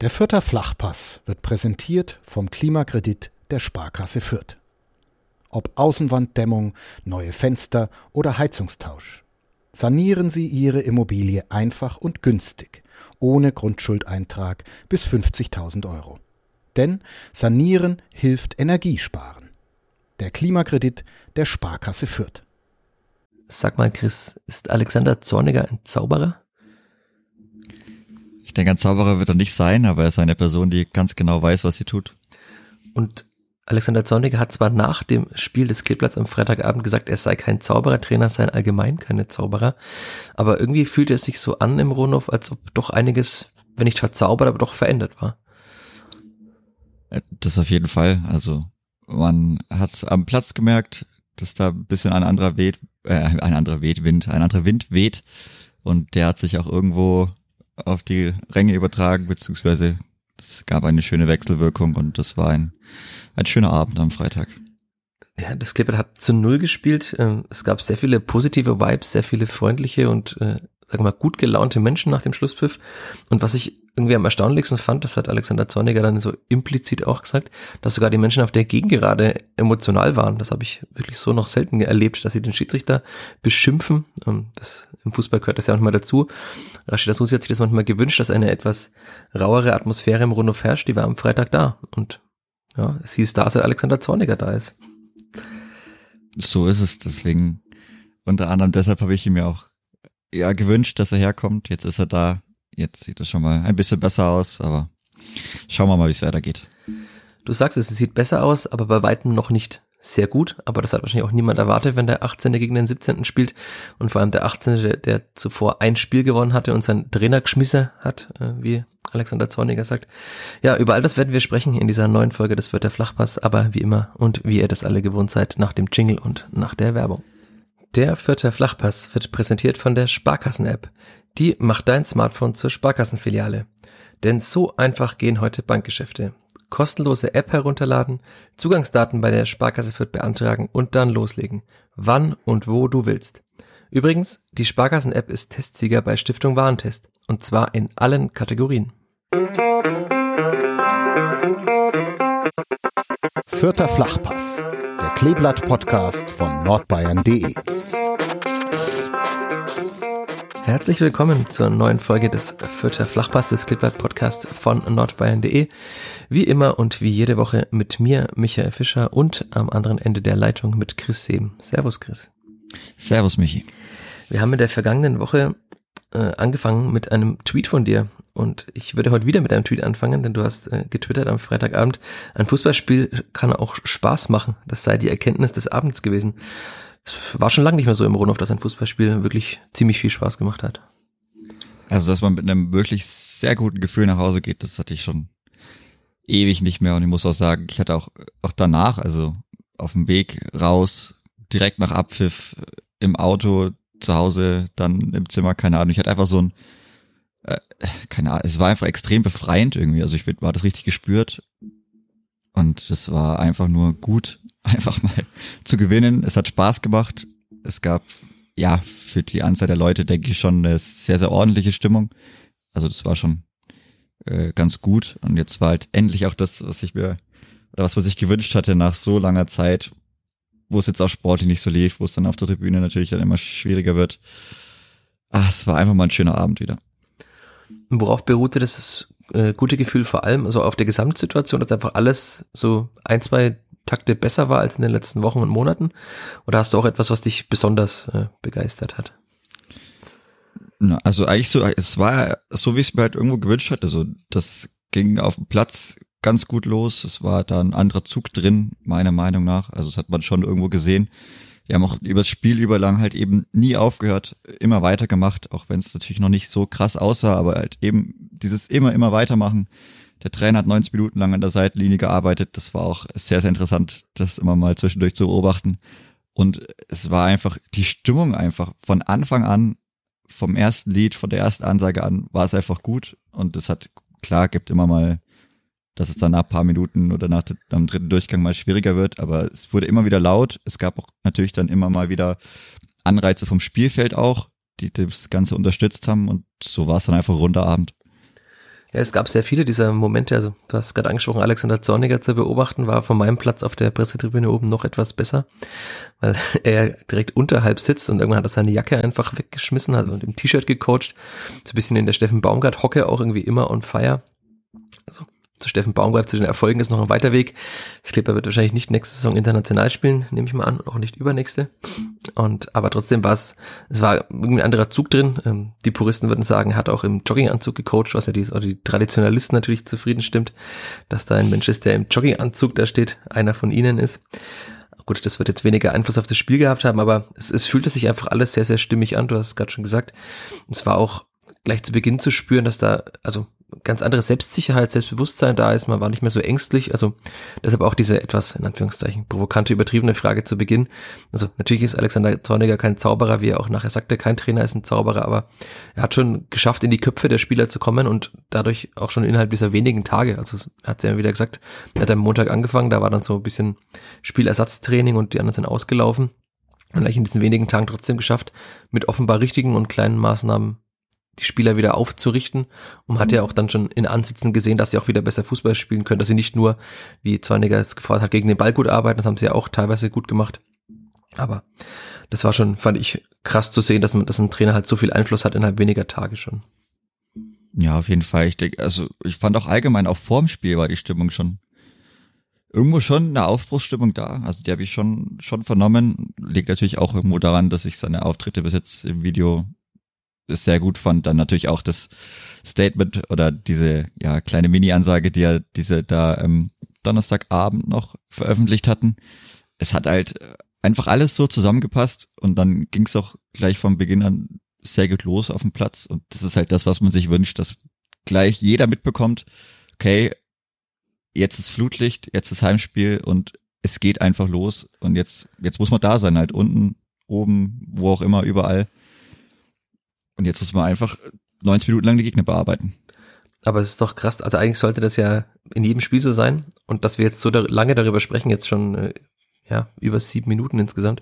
Der Fürther Flachpass wird präsentiert vom Klimakredit der Sparkasse Fürth. Ob Außenwanddämmung, neue Fenster oder Heizungstausch. Sanieren Sie Ihre Immobilie einfach und günstig, ohne Grundschuldeintrag bis 50.000 Euro. Denn Sanieren hilft Energiesparen. Der Klimakredit der Sparkasse Fürth. Sag mal, Chris, ist Alexander Zorniger ein Zauberer? Ich denke, ein Zauberer wird er nicht sein, aber er ist eine Person, die ganz genau weiß, was sie tut. Und Alexander Zorniger hat zwar nach dem Spiel des Kleeblatts am Freitagabend gesagt, er sei kein Zauberertrainer, sei allgemein keine Zauberer, aber irgendwie fühlt er sich so an im Rohnhof, als ob doch einiges, wenn nicht verzaubert, aber doch verändert war. Das auf jeden Fall. Also man hat es am Platz gemerkt, dass da ein bisschen ein anderer weht, äh, ein anderer weht, Wind, ein anderer Wind weht und der hat sich auch irgendwo auf die Ränge übertragen, beziehungsweise es gab eine schöne Wechselwirkung und das war ein, ein schöner Abend am Freitag. Ja, das Clippert hat zu Null gespielt. Ähm, es gab sehr viele positive Vibes, sehr viele freundliche und, äh, sagen wir mal, gut gelaunte Menschen nach dem Schlusspfiff. Und was ich irgendwie am erstaunlichsten fand, das hat Alexander Zorniger dann so implizit auch gesagt, dass sogar die Menschen auf der Gegengerade emotional waren. Das habe ich wirklich so noch selten erlebt, dass sie den Schiedsrichter beschimpfen. Ähm, das, Im Fußball gehört das ja manchmal dazu. Rashida Susi hat sich das manchmal gewünscht, dass eine etwas rauere Atmosphäre im Rundhof herrscht. Die war am Freitag da. Und ja, sie ist da, seit Alexander Zorniger da ist. So ist es. Deswegen, unter anderem deshalb habe ich ihm ja auch ja, gewünscht, dass er herkommt. Jetzt ist er da Jetzt sieht es schon mal ein bisschen besser aus, aber schauen wir mal, wie es weitergeht. Du sagst es, es sieht besser aus, aber bei weitem noch nicht sehr gut. Aber das hat wahrscheinlich auch niemand erwartet, wenn der 18. gegen den 17. spielt. Und vor allem der 18., der, der zuvor ein Spiel gewonnen hatte und seinen Trainer geschmissen hat, äh, wie Alexander Zorniger sagt. Ja, über all das werden wir sprechen in dieser neuen Folge des Wird der Flachpass, aber wie immer und wie ihr das alle gewohnt seid, nach dem Jingle und nach der Werbung. Der vierte Flachpass wird präsentiert von der Sparkassen-App. Die macht dein Smartphone zur Sparkassenfiliale. Denn so einfach gehen heute Bankgeschäfte. Kostenlose App herunterladen, Zugangsdaten bei der Sparkasse Fürth beantragen und dann loslegen. Wann und wo du willst. Übrigens, die Sparkassen-App ist Testsieger bei Stiftung Warentest. Und zwar in allen Kategorien. Vierter Flachpass, der Kleeblatt-Podcast von nordbayern.de. Herzlich willkommen zur neuen Folge des Vierter Flachpass des Klippert Podcast von nordbayern.de. Wie immer und wie jede Woche mit mir, Michael Fischer und am anderen Ende der Leitung mit Chris Seeben. Servus, Chris. Servus, Michi. Wir haben in der vergangenen Woche äh, angefangen mit einem Tweet von dir und ich würde heute wieder mit einem Tweet anfangen, denn du hast äh, getwittert am Freitagabend, ein Fußballspiel kann auch Spaß machen. Das sei die Erkenntnis des Abends gewesen es war schon lange nicht mehr so im Rundhof, dass ein Fußballspiel wirklich ziemlich viel Spaß gemacht hat. Also, dass man mit einem wirklich sehr guten Gefühl nach Hause geht, das hatte ich schon ewig nicht mehr. Und ich muss auch sagen, ich hatte auch, auch danach, also auf dem Weg raus, direkt nach Abpfiff, im Auto, zu Hause, dann im Zimmer, keine Ahnung. Ich hatte einfach so ein, äh, keine Ahnung, es war einfach extrem befreiend irgendwie. Also ich war das richtig gespürt. Und das war einfach nur gut einfach mal zu gewinnen. Es hat Spaß gemacht. Es gab, ja, für die Anzahl der Leute, denke ich, schon eine sehr, sehr ordentliche Stimmung. Also das war schon äh, ganz gut. Und jetzt war halt endlich auch das, was ich mir, oder was man sich gewünscht hatte nach so langer Zeit, wo es jetzt auch sportlich nicht so lief, wo es dann auf der Tribüne natürlich dann immer schwieriger wird. Ah, es war einfach mal ein schöner Abend wieder. Worauf beruhte das äh, gute Gefühl vor allem, also auf der Gesamtsituation, dass einfach alles so ein, zwei Takte besser war als in den letzten Wochen und Monaten? Oder hast du auch etwas, was dich besonders äh, begeistert hat? Also eigentlich so, es war so, wie ich es mir halt irgendwo gewünscht hatte. Also das ging auf dem Platz ganz gut los. Es war da ein anderer Zug drin, meiner Meinung nach. Also das hat man schon irgendwo gesehen. Die haben auch über das Spiel überlang halt eben nie aufgehört, immer weitergemacht, auch wenn es natürlich noch nicht so krass aussah, aber halt eben dieses immer, immer weitermachen der Trainer hat 90 Minuten lang an der Seitenlinie gearbeitet. Das war auch sehr, sehr interessant, das immer mal zwischendurch zu beobachten. Und es war einfach die Stimmung einfach von Anfang an, vom ersten Lied, von der ersten Ansage an, war es einfach gut. Und es hat, klar, gibt immer mal, dass es dann nach paar Minuten oder nach dem dritten Durchgang mal schwieriger wird, aber es wurde immer wieder laut. Es gab auch natürlich dann immer mal wieder Anreize vom Spielfeld auch, die das Ganze unterstützt haben. Und so war es dann einfach runder Abend. Ja, es gab sehr viele dieser Momente, also du hast gerade angesprochen, Alexander Zorniger zu beobachten, war von meinem Platz auf der Pressetribüne oben noch etwas besser, weil er direkt unterhalb sitzt und irgendwann hat er seine Jacke einfach weggeschmissen, also im T-Shirt gecoacht, so ein bisschen in der Steffen Baumgart Hocke auch irgendwie immer on fire. Also zu Steffen Baumgart, zu den Erfolgen ist noch ein weiter Weg. Das Clipper wird wahrscheinlich nicht nächste Saison international spielen, nehme ich mal an, auch nicht übernächste. Und, aber trotzdem war es, es war irgendwie ein anderer Zug drin. Ähm, die Puristen würden sagen, hat auch im Jogginganzug gecoacht, was ja die, oder die Traditionalisten natürlich zufrieden stimmt, dass da ein Mensch ist, der im Jogginganzug da steht, einer von ihnen ist. Gut, das wird jetzt weniger Einfluss auf das Spiel gehabt haben, aber es, es fühlte sich einfach alles sehr, sehr stimmig an. Du hast es gerade schon gesagt. Es war auch gleich zu Beginn zu spüren, dass da, also ganz andere Selbstsicherheit, Selbstbewusstsein da ist. Man war nicht mehr so ängstlich. Also deshalb auch diese etwas, in Anführungszeichen, provokante, übertriebene Frage zu Beginn. Also natürlich ist Alexander Zorniger kein Zauberer, wie er auch nachher sagte, kein Trainer ist ein Zauberer, aber er hat schon geschafft, in die Köpfe der Spieler zu kommen und dadurch auch schon innerhalb dieser wenigen Tage. Also er hat ja wieder gesagt, er hat am Montag angefangen, da war dann so ein bisschen Spielersatztraining und die anderen sind ausgelaufen. Und gleich in diesen wenigen Tagen trotzdem geschafft, mit offenbar richtigen und kleinen Maßnahmen die Spieler wieder aufzurichten und hat ja auch dann schon in Ansitzen gesehen, dass sie auch wieder besser Fußball spielen können, dass sie nicht nur, wie Zorniger es gefordert hat, gegen den Ball gut arbeiten, das haben sie ja auch teilweise gut gemacht. Aber das war schon, fand ich krass zu sehen, dass man, dass ein Trainer halt so viel Einfluss hat innerhalb weniger Tage schon. Ja, auf jeden Fall. Ich denke, also ich fand auch allgemein auch vorm Spiel war die Stimmung schon irgendwo schon eine Aufbruchsstimmung da. Also die habe ich schon schon vernommen. Liegt natürlich auch irgendwo daran, dass ich seine Auftritte bis jetzt im Video sehr gut fand. Dann natürlich auch das Statement oder diese ja kleine Mini-Ansage, die er diese da ähm, Donnerstagabend noch veröffentlicht hatten. Es hat halt einfach alles so zusammengepasst und dann ging es auch gleich vom Beginn an sehr gut los auf dem Platz und das ist halt das, was man sich wünscht, dass gleich jeder mitbekommt, okay, jetzt ist Flutlicht, jetzt ist Heimspiel und es geht einfach los und jetzt, jetzt muss man da sein, halt unten, oben, wo auch immer, überall. Und jetzt muss man einfach 90 Minuten lang die Gegner bearbeiten. Aber es ist doch krass. Also eigentlich sollte das ja in jedem Spiel so sein. Und dass wir jetzt so lange darüber sprechen, jetzt schon äh, ja über sieben Minuten insgesamt,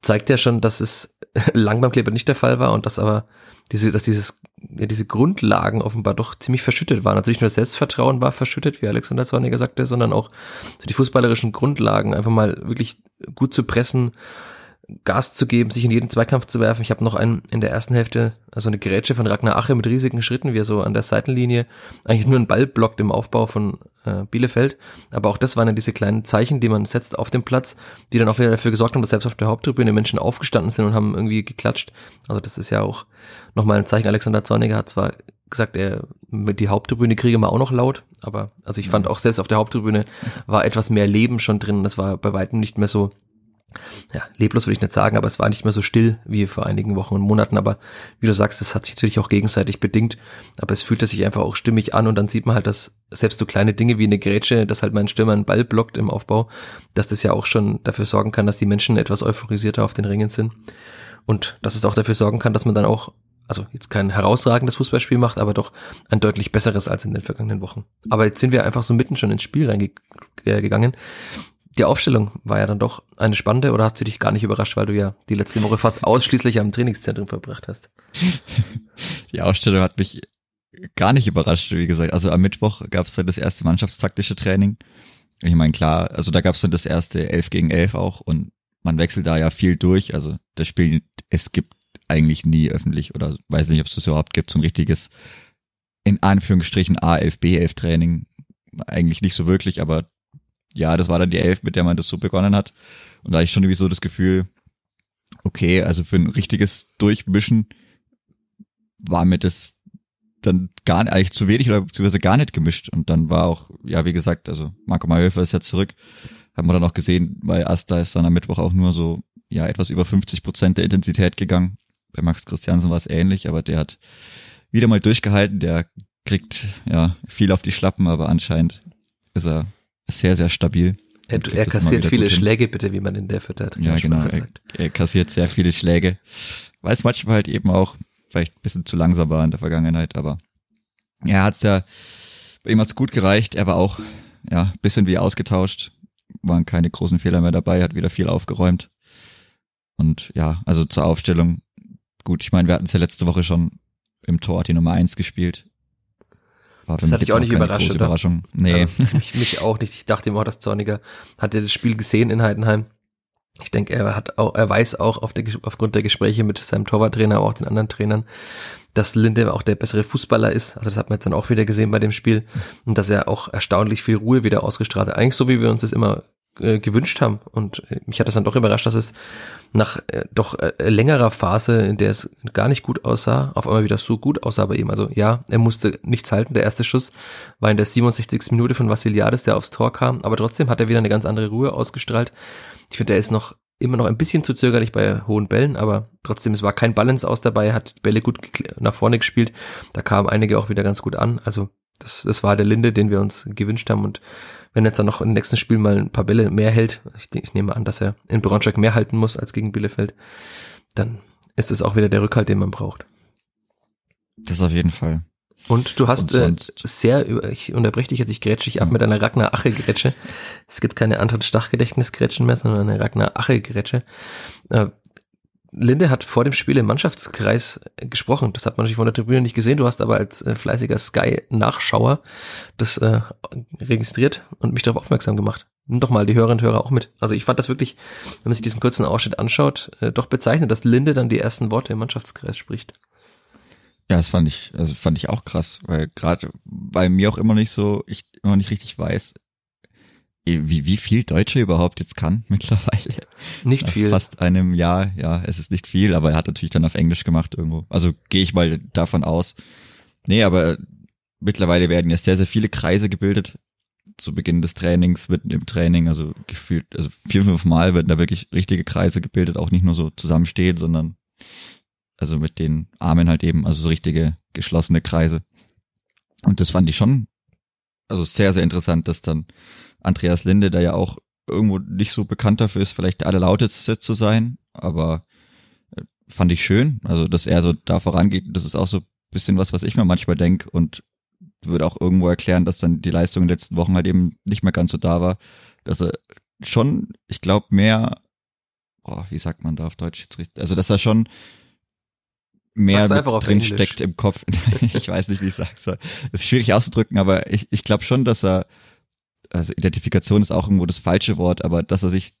zeigt ja schon, dass es lang beim Kleber nicht der Fall war und dass aber diese, dass dieses, ja, diese Grundlagen offenbar doch ziemlich verschüttet waren. Also nicht nur das Selbstvertrauen war verschüttet, wie Alexander Zorniger sagte, sondern auch so die fußballerischen Grundlagen, einfach mal wirklich gut zu pressen, Gas zu geben, sich in jeden Zweikampf zu werfen. Ich habe noch einen in der ersten Hälfte, also eine Gerätsche von Ragnar Ache mit riesigen Schritten, wie er so an der Seitenlinie eigentlich nur einen Ball blockt im Aufbau von äh, Bielefeld. Aber auch das waren dann diese kleinen Zeichen, die man setzt auf dem Platz, die dann auch wieder dafür gesorgt haben, dass selbst auf der Haupttribüne Menschen aufgestanden sind und haben irgendwie geklatscht. Also das ist ja auch nochmal ein Zeichen. Alexander Zorniger hat zwar gesagt, er mit die Haupttribüne kriege mal auch noch laut, aber also ich fand auch selbst auf der Haupttribüne war etwas mehr Leben schon drin. Das war bei weitem nicht mehr so ja, leblos würde ich nicht sagen, aber es war nicht mehr so still wie vor einigen Wochen und Monaten. Aber wie du sagst, das hat sich natürlich auch gegenseitig bedingt. Aber es fühlte sich einfach auch stimmig an und dann sieht man halt, dass selbst so kleine Dinge wie eine Grätsche, dass halt mein Stürmer einen Ball blockt im Aufbau, dass das ja auch schon dafür sorgen kann, dass die Menschen etwas euphorisierter auf den Ringen sind. Und dass es auch dafür sorgen kann, dass man dann auch, also jetzt kein herausragendes Fußballspiel macht, aber doch ein deutlich besseres als in den vergangenen Wochen. Aber jetzt sind wir einfach so mitten schon ins Spiel reingegangen die Aufstellung war ja dann doch eine spannende oder hast du dich gar nicht überrascht, weil du ja die letzte Woche fast ausschließlich am Trainingszentrum verbracht hast? Die Aufstellung hat mich gar nicht überrascht, wie gesagt. Also am Mittwoch gab es dann das erste mannschaftstaktische Training. Ich meine, klar, also da gab es dann das erste 11 gegen 11 auch und man wechselt da ja viel durch. Also das Spiel, es gibt eigentlich nie öffentlich oder weiß nicht, ob es das überhaupt gibt, so ein richtiges, in Anführungsstrichen A11, B11 Training. Eigentlich nicht so wirklich, aber ja, das war dann die Elf, mit der man das so begonnen hat. Und da ich schon irgendwie so das Gefühl, okay, also für ein richtiges Durchmischen war mir das dann gar nicht, eigentlich zu wenig oder beziehungsweise gar nicht gemischt. Und dann war auch, ja, wie gesagt, also Marco Mayhofer ist ja zurück, haben wir dann auch gesehen, weil Asta ist dann am Mittwoch auch nur so, ja, etwas über 50 Prozent der Intensität gegangen. Bei Max Christiansen war es ähnlich, aber der hat wieder mal durchgehalten, der kriegt ja viel auf die Schlappen, aber anscheinend ist er sehr, sehr stabil. Er, er kassiert viele Schläge, bitte, wie man in der Fütter Ja, genau. Er, er, kassiert sehr viele Schläge. Weiß manchmal halt eben auch vielleicht ein bisschen zu langsam war in der Vergangenheit, aber er hat's ja, bei ihm hat's gut gereicht. Er war auch, ja, bisschen wie ausgetauscht. Waren keine großen Fehler mehr dabei, hat wieder viel aufgeräumt. Und ja, also zur Aufstellung. Gut, ich meine, wir hatten es ja letzte Woche schon im Tor die Nummer eins gespielt. War Das hat dich auch nicht überrascht? Überraschung. Nee. Also, mich, mich auch nicht. Ich dachte immer, dass Zorniger hat ja das Spiel gesehen in Heidenheim. Ich denke, er hat auch, er weiß auch auf der, aufgrund der Gespräche mit seinem Torwarttrainer, aber auch den anderen Trainern, dass Linde auch der bessere Fußballer ist. Also das hat man jetzt dann auch wieder gesehen bei dem Spiel. Und dass er auch erstaunlich viel Ruhe wieder ausgestrahlt hat. Eigentlich so, wie wir uns das immer äh, gewünscht haben. Und äh, mich hat das dann doch überrascht, dass es nach äh, doch äh, längerer Phase, in der es gar nicht gut aussah, auf einmal wieder so gut aussah bei ihm. Also ja, er musste nichts halten. Der erste Schuss war in der 67. Minute von Vassiliadis, der aufs Tor kam. Aber trotzdem hat er wieder eine ganz andere Ruhe ausgestrahlt. Ich finde, er ist noch immer noch ein bisschen zu zögerlich bei hohen Bällen, aber trotzdem, es war kein Balance aus dabei, hat Bälle gut nach vorne gespielt. Da kamen einige auch wieder ganz gut an. Also das, das war der Linde, den wir uns gewünscht haben. Und wenn er jetzt dann noch im nächsten Spiel mal ein paar Bälle mehr hält, ich, ich nehme an, dass er in Braunschweig mehr halten muss als gegen Bielefeld, dann ist es auch wieder der Rückhalt, den man braucht. Das auf jeden Fall. Und du hast Und äh, sehr, ich unterbreche dich jetzt, ich grätsche dich ab Ja. mit einer Ragnar Ache Grätsche. Es gibt keine anderen Stachgedächtnis-Grätschen mehr, sondern eine Ragnar Ache Grätsche. Äh, Linde hat vor dem Spiel im Mannschaftskreis äh, gesprochen. Das hat man natürlich von der Tribüne nicht gesehen. Du hast aber als äh, fleißiger Sky-Nachschauer das äh, registriert und mich darauf aufmerksam gemacht. Nimm doch mal die Hörerinnen und Hörer auch mit. Also ich fand das wirklich, wenn man sich diesen kurzen Ausschnitt anschaut, äh, doch bezeichnet, dass Linde dann die ersten Worte im Mannschaftskreis spricht. Ja, das fand ich, also fand ich auch krass, weil gerade bei mir auch immer nicht so, ich immer nicht richtig weiß, wie, wie viel Deutsche überhaupt jetzt kann mittlerweile. Nicht Nach viel. Fast einem Jahr, ja, es ist nicht viel, aber er hat natürlich dann auf Englisch gemacht irgendwo. Also gehe ich mal davon aus. Nee, aber mittlerweile werden ja sehr, sehr viele Kreise gebildet zu Beginn des Trainings, mitten im Training, also gefühlt, also vier, fünf Mal werden da wirklich richtige Kreise gebildet, auch nicht nur so zusammenstehen, sondern also mit den Armen halt eben, also so richtige geschlossene Kreise. Und das fand ich schon, also sehr, sehr interessant, dass dann Andreas Linde, der ja auch irgendwo nicht so bekannt dafür ist, vielleicht der allerlauteste zu sein, aber äh, fand ich schön, also dass er so da vorangeht, das ist auch so ein bisschen was, was ich mir manchmal denke und würde auch irgendwo erklären, dass dann die Leistung in den letzten Wochen halt eben nicht mehr ganz so da war, dass er schon, ich glaube, mehr, boah, wie sagt man da auf Deutsch jetzt richtig, also dass er schon mehr Sag's drin steckt im Kopf. ich weiß nicht, wie ich soll. Das ist schwierig auszudrücken, aber ich, ich glaube schon, dass er, also Identifikation ist auch irgendwo das falsche Wort, aber dass er sich,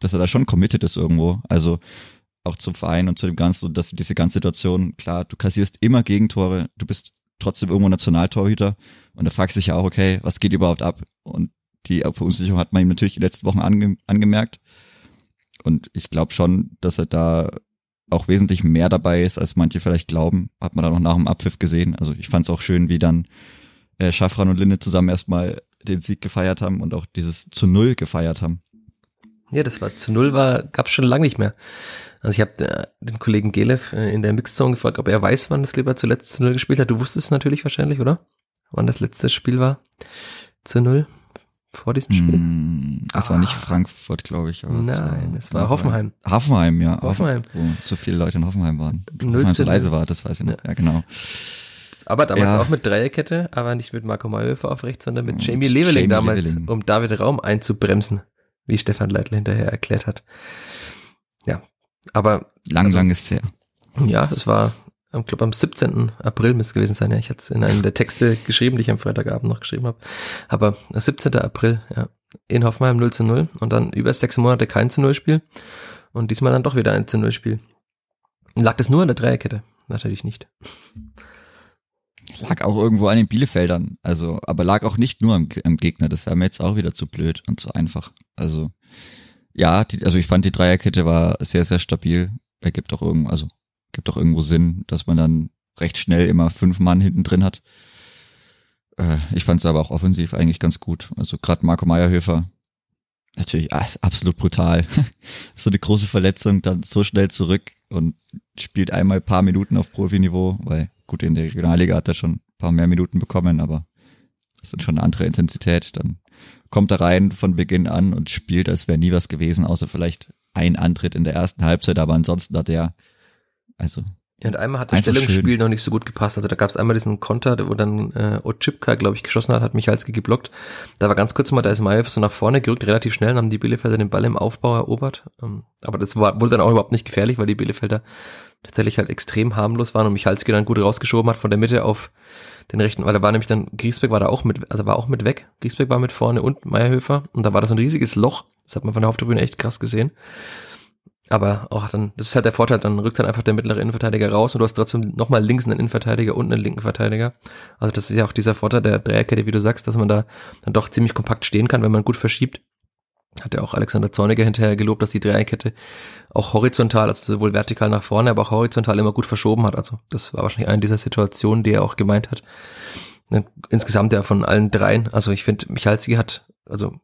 dass er da schon committed ist irgendwo. Also auch zum Verein und zu dem Ganzen und dass diese ganze Situation, klar, du kassierst immer Gegentore, du bist trotzdem irgendwo Nationaltorhüter und da fragst du dich ja auch, okay, was geht überhaupt ab? Und die Verunsicherung hat man ihm natürlich die letzten Wochen ange angemerkt. Und ich glaube schon, dass er da auch wesentlich mehr dabei ist, als manche vielleicht glauben. Hat man da noch nach dem Abpfiff gesehen. Also ich fand es auch schön, wie dann äh, Schaffran und Linde zusammen erstmal den Sieg gefeiert haben und auch dieses zu Null gefeiert haben. Ja, das war zu null war, gab's schon lange nicht mehr. Also ich habe äh, den Kollegen Gelev äh, in der Mixzone gefragt, ob er weiß, wann das Kleber zuletzt zu null gespielt hat. Du wusstest es natürlich wahrscheinlich, oder? Wann das letzte Spiel war? Zu null? Vor diesem Spiel? Mm, Das war nicht Frankfurt, glaube ich. Aber Nein, es war Hoffenheim. Hoffenheim, ja. Hoffenheim. Wo so viele Leute in Hoffenheim waren. 0 Hoffenheim so zu leise 0. war, das weiß ich noch. Ja. Ja, genau. Aber damals Ja. auch mit Dreierkette, aber nicht mit Marco Mayhofer auf rechts, sondern mit Jamie Leveling damals, Leveling. um David Raum einzubremsen, wie Stefan Leitl hinterher erklärt hat. Ja, aber Lang, Also- lang ist es her. Ja, es war, ich glaube, am 17. April müsste es gewesen sein. Ja, ich hatte es in einem der Texte geschrieben, die ich am Freitagabend noch geschrieben habe. Aber 17. April, ja, in Hoffenheim 0 zu 0 und dann über sechs Monate kein zu 0 Spiel und diesmal dann doch wieder ein zu 0 Spiel. Lag das nur an der Dreierkette? Natürlich nicht. Lag auch irgendwo an den Bielefeldern. Also, aber lag auch nicht nur am, am Gegner. Das wäre mir jetzt auch wieder zu blöd und zu einfach. Also, ja, die, also ich fand die Dreierkette war sehr, sehr stabil. Ergibt auch irgendwo, also, gibt auch irgendwo Sinn, dass man dann recht schnell immer fünf Mann hinten drin hat. Äh, ich fand es aber auch offensiv eigentlich ganz gut. Also gerade Marco Meyerhöfer, natürlich ah, absolut brutal. so eine große Verletzung, dann so schnell zurück und spielt einmal ein paar Minuten auf Profiniveau, weil gut, in der Regionalliga hat er schon ein paar mehr Minuten bekommen, aber das ist schon eine andere Intensität. Dann kommt er rein von Beginn an und spielt, als wäre nie was gewesen, außer vielleicht ein Antritt in der ersten Halbzeit, aber ansonsten hat er, also Ja, und einmal hat das Einfach Stellungsspiel schön. noch nicht so gut gepasst. Also da gab es einmal diesen Konter, wo dann äh, Otschipka, glaube ich, geschossen hat, hat Michalski geblockt. Da war ganz kurz mal, da ist Mayev so nach vorne gerückt, relativ schnell, haben die Bielefelder den Ball im Aufbau erobert. Ähm, aber das war, wurde dann auch überhaupt nicht gefährlich, weil die Bielefelder tatsächlich halt extrem harmlos waren und Michalski dann gut rausgeschoben hat von der Mitte auf den rechten, weil da war nämlich dann, Griesbeck war da auch mit, also war auch mit weg. Griesbeck war mit vorne und Meierhöfer und da war das so ein riesiges Loch. Das hat man von der Haupttribüne echt krass gesehen. Aber auch dann, das ist halt der Vorteil, dann rückt dann einfach der mittlere Innenverteidiger raus und du hast trotzdem nochmal links einen Innenverteidiger und einen linken Verteidiger. Also das ist ja auch dieser Vorteil der Dreierkette, wie du sagst, dass man da dann doch ziemlich kompakt stehen kann, wenn man gut verschiebt. Hat ja auch Alexander Zorniger hinterher gelobt, dass die Dreierkette auch horizontal, also sowohl vertikal nach vorne, aber auch horizontal immer gut verschoben hat. Also das war wahrscheinlich eine dieser Situationen, die er auch gemeint hat. Insgesamt ja von allen dreien. Also ich finde, Michalski hat, also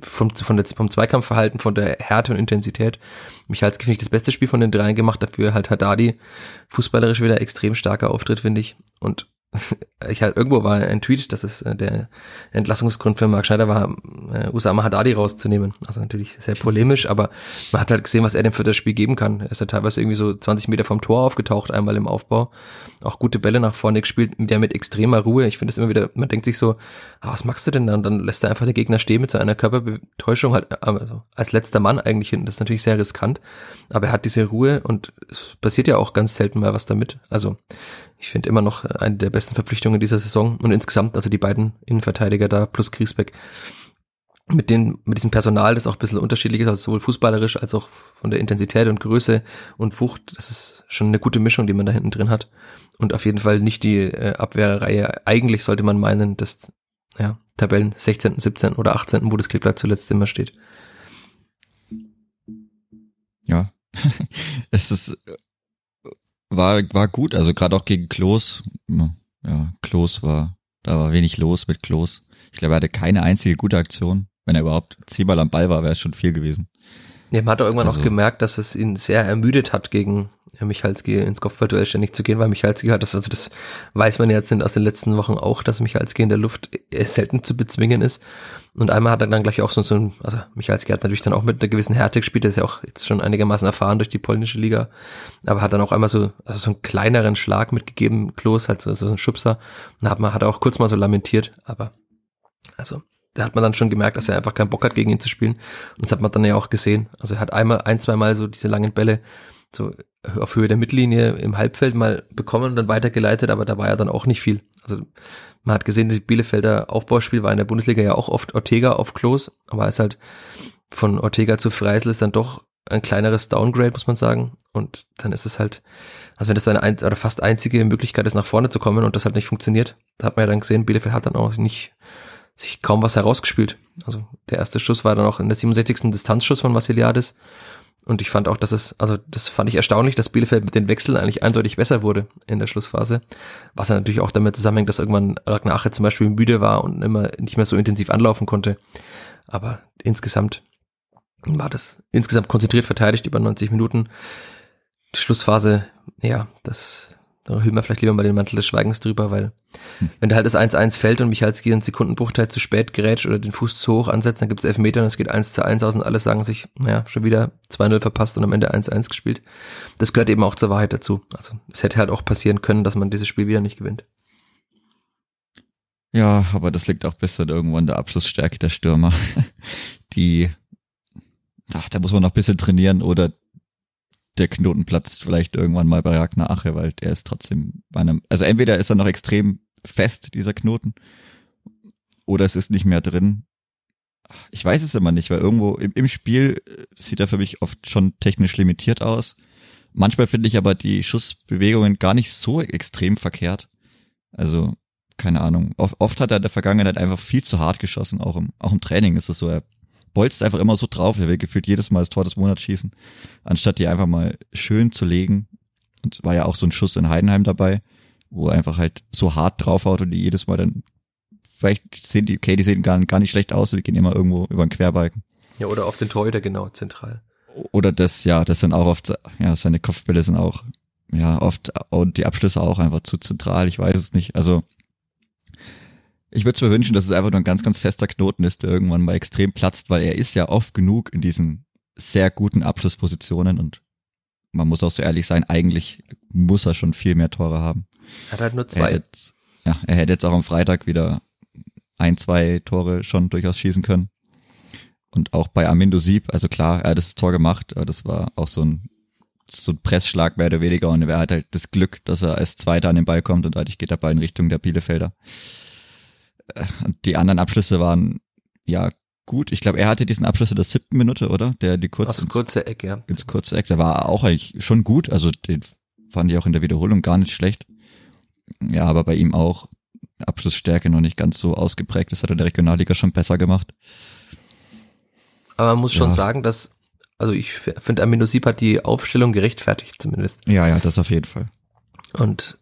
vom, von der, vom Zweikampfverhalten, von der Härte und Intensität. Michalski finde ich das beste Spiel von den dreien gemacht, dafür halt Haddadi fußballerisch wieder extrem starker Auftritt, finde ich. Und ich halt irgendwo war ein Tweet, dass es äh, der Entlassungsgrund für Mark Schneider war, äh, Usama Haddadi rauszunehmen. Also natürlich sehr polemisch, aber man hat halt gesehen, was er dem für das Spiel geben kann. Er ist ja teilweise irgendwie so 20 Meter vom Tor aufgetaucht, einmal im Aufbau. Auch gute Bälle nach vorne gespielt, der mit extremer Ruhe. Ich finde es immer wieder, man denkt sich so, ah, was machst du denn dann? Dann lässt er einfach den Gegner stehen mit so einer Körperbetäuschung halt, äh, also als letzter Mann eigentlich hinten. Das ist natürlich sehr riskant, aber er hat diese Ruhe und es passiert ja auch ganz selten mal was damit. Also ich finde immer noch eine der besten Verpflichtungen dieser Saison und insgesamt, also die beiden Innenverteidiger da plus Griesbeck mit dem, mit diesem Personal, das auch ein bisschen unterschiedlich ist, also sowohl fußballerisch als auch von der Intensität und Größe und Wucht, das ist schon eine gute Mischung, die man da hinten drin hat. Und auf jeden Fall nicht die äh, Abwehrreihe. Eigentlich sollte man meinen, dass ja, Tabellen 16., 17. oder 18., wo das Kleeblatt zuletzt immer steht. Ja, es ist war, war gut, also gerade auch gegen Klos. Ja, Klos war, da war wenig los mit Klos. Ich glaube, er hatte keine einzige gute Aktion. Wenn er überhaupt zehnmal am Ball war, wäre es schon viel gewesen. Ja, man hat auch irgendwann also, auch gemerkt, dass es ihn sehr ermüdet hat, gegen Michalski ins Kopfballduell ständig zu gehen, weil Michalski hat das, also das weiß man jetzt aus den letzten Wochen auch, dass Michalski in der Luft selten zu bezwingen ist. Und einmal hat er dann gleich auch so, so ein, also Michalski hat natürlich dann auch mit einer gewissen Härte gespielt, der ist ja auch jetzt schon einigermaßen erfahren durch die polnische Liga, aber hat dann auch einmal so, also so einen kleineren Schlag mitgegeben, Klos, halt so, so ein Schubser, und hat man, hat er auch kurz mal so lamentiert, aber, also, da hat man dann schon gemerkt, dass er einfach keinen Bock hat, gegen ihn zu spielen. Und das hat man dann ja auch gesehen. Also er hat einmal, ein, zwei Mal so diese langen Bälle so auf Höhe der Mittellinie im Halbfeld mal bekommen und dann weitergeleitet, aber da war ja dann auch nicht viel. Also man hat gesehen, das Bielefelder Aufbauspiel war in der Bundesliga ja auch oft Ortega auf Klos, aber ist halt von Ortega zu Freisel ist dann doch ein kleineres Downgrade, muss man sagen. Und dann ist es halt, also wenn das seine ein, oder fast einzige Möglichkeit ist, nach vorne zu kommen und das hat nicht funktioniert, da hat man ja dann gesehen, Bielefeld hat dann auch nicht sich kaum was herausgespielt. Also der erste Schuss war dann auch in der 67. Distanzschuss von Vassiliadis und ich fand auch, dass es, also das fand ich erstaunlich, dass Bielefeld mit den Wechseln eigentlich eindeutig besser wurde in der Schlussphase. Was ja natürlich auch damit zusammenhängt, dass irgendwann Ragnar Ache zum Beispiel müde war und immer nicht mehr so intensiv anlaufen konnte. Aber insgesamt war das insgesamt konzentriert verteidigt über 90 Minuten. Die Schlussphase, ja, das da hüllen wir vielleicht lieber mal den Mantel des Schweigens drüber, weil hm. wenn da halt das 1-1 fällt und Michalski einen Sekundenbruchteil zu spät gerät oder den Fuß zu hoch ansetzt, dann gibt es Elfmeter und es geht 1 zu 1 aus und alle sagen sich, naja, schon wieder 2-0 verpasst und am Ende 1-1 gespielt. Das gehört eben auch zur Wahrheit dazu. Also es hätte halt auch passieren können, dass man dieses Spiel wieder nicht gewinnt. Ja, aber das liegt auch bis dann irgendwann der Abschlussstärke der Stürmer. Die, ach, da muss man noch ein bisschen trainieren oder der Knoten platzt vielleicht irgendwann mal bei Ragnar Ache, weil der ist trotzdem bei einem, also entweder ist er noch extrem fest, dieser Knoten, oder es ist nicht mehr drin. Ich weiß es immer nicht, weil irgendwo im, im Spiel äh, sieht er für mich oft schon technisch limitiert aus. Manchmal finde ich aber die Schussbewegungen gar nicht so extrem verkehrt. Also, keine Ahnung. Oft, oft hat er in der Vergangenheit einfach viel zu hart geschossen, auch im, auch im Training ist es so. Er bolzt einfach immer so drauf. Er will gefühlt jedes Mal das Tor des Monats schießen, anstatt die einfach mal schön zu legen. Und es war ja auch so ein Schuss in Heidenheim dabei, wo er einfach halt so hart draufhaut und die jedes Mal dann, vielleicht sehen die, okay, die sehen gar, gar nicht schlecht aus, die gehen immer irgendwo über den Querbalken. Ja, oder auf den Torhüter, genau, zentral. Oder das, ja, das sind auch oft, ja, seine Kopfbälle sind auch, ja, oft, und die Abschlüsse auch einfach zu zentral, ich weiß es nicht. Also, ich würde mir wünschen, dass es einfach nur ein ganz, ganz fester Knoten ist, der irgendwann mal extrem platzt, weil er ist ja oft genug in diesen sehr guten Abschlusspositionen und man muss auch so ehrlich sein, eigentlich muss er schon viel mehr Tore haben. Er hat halt nur zwei. Er jetzt, ja, er hätte jetzt auch am Freitag wieder ein, zwei Tore schon durchaus schießen können. Und auch bei Amindo Sieb, also klar, er hat das Tor gemacht, aber das war auch so ein so ein Pressschlag mehr oder weniger und er hat halt das Glück, dass er als Zweiter an den Ball kommt und dadurch geht der Ball in Richtung der Bielefelder. Die anderen Abschlüsse waren ja gut. Ich glaube, er hatte diesen Abschluss in der siebten Minute, oder? Der die kurz ins kurze Eck, ja. Ins kurze Eck. Der war auch eigentlich schon gut. Also den fand ich auch in der Wiederholung gar nicht schlecht. Ja, aber bei ihm auch Abschlussstärke noch nicht ganz so ausgeprägt. Das hat er in der Regionalliga schon besser gemacht. Aber man muss schon ja. sagen, dass, also ich finde, Amino Sieb hat die Aufstellung gerechtfertigt zumindest. Ja, ja, das auf jeden Fall. Und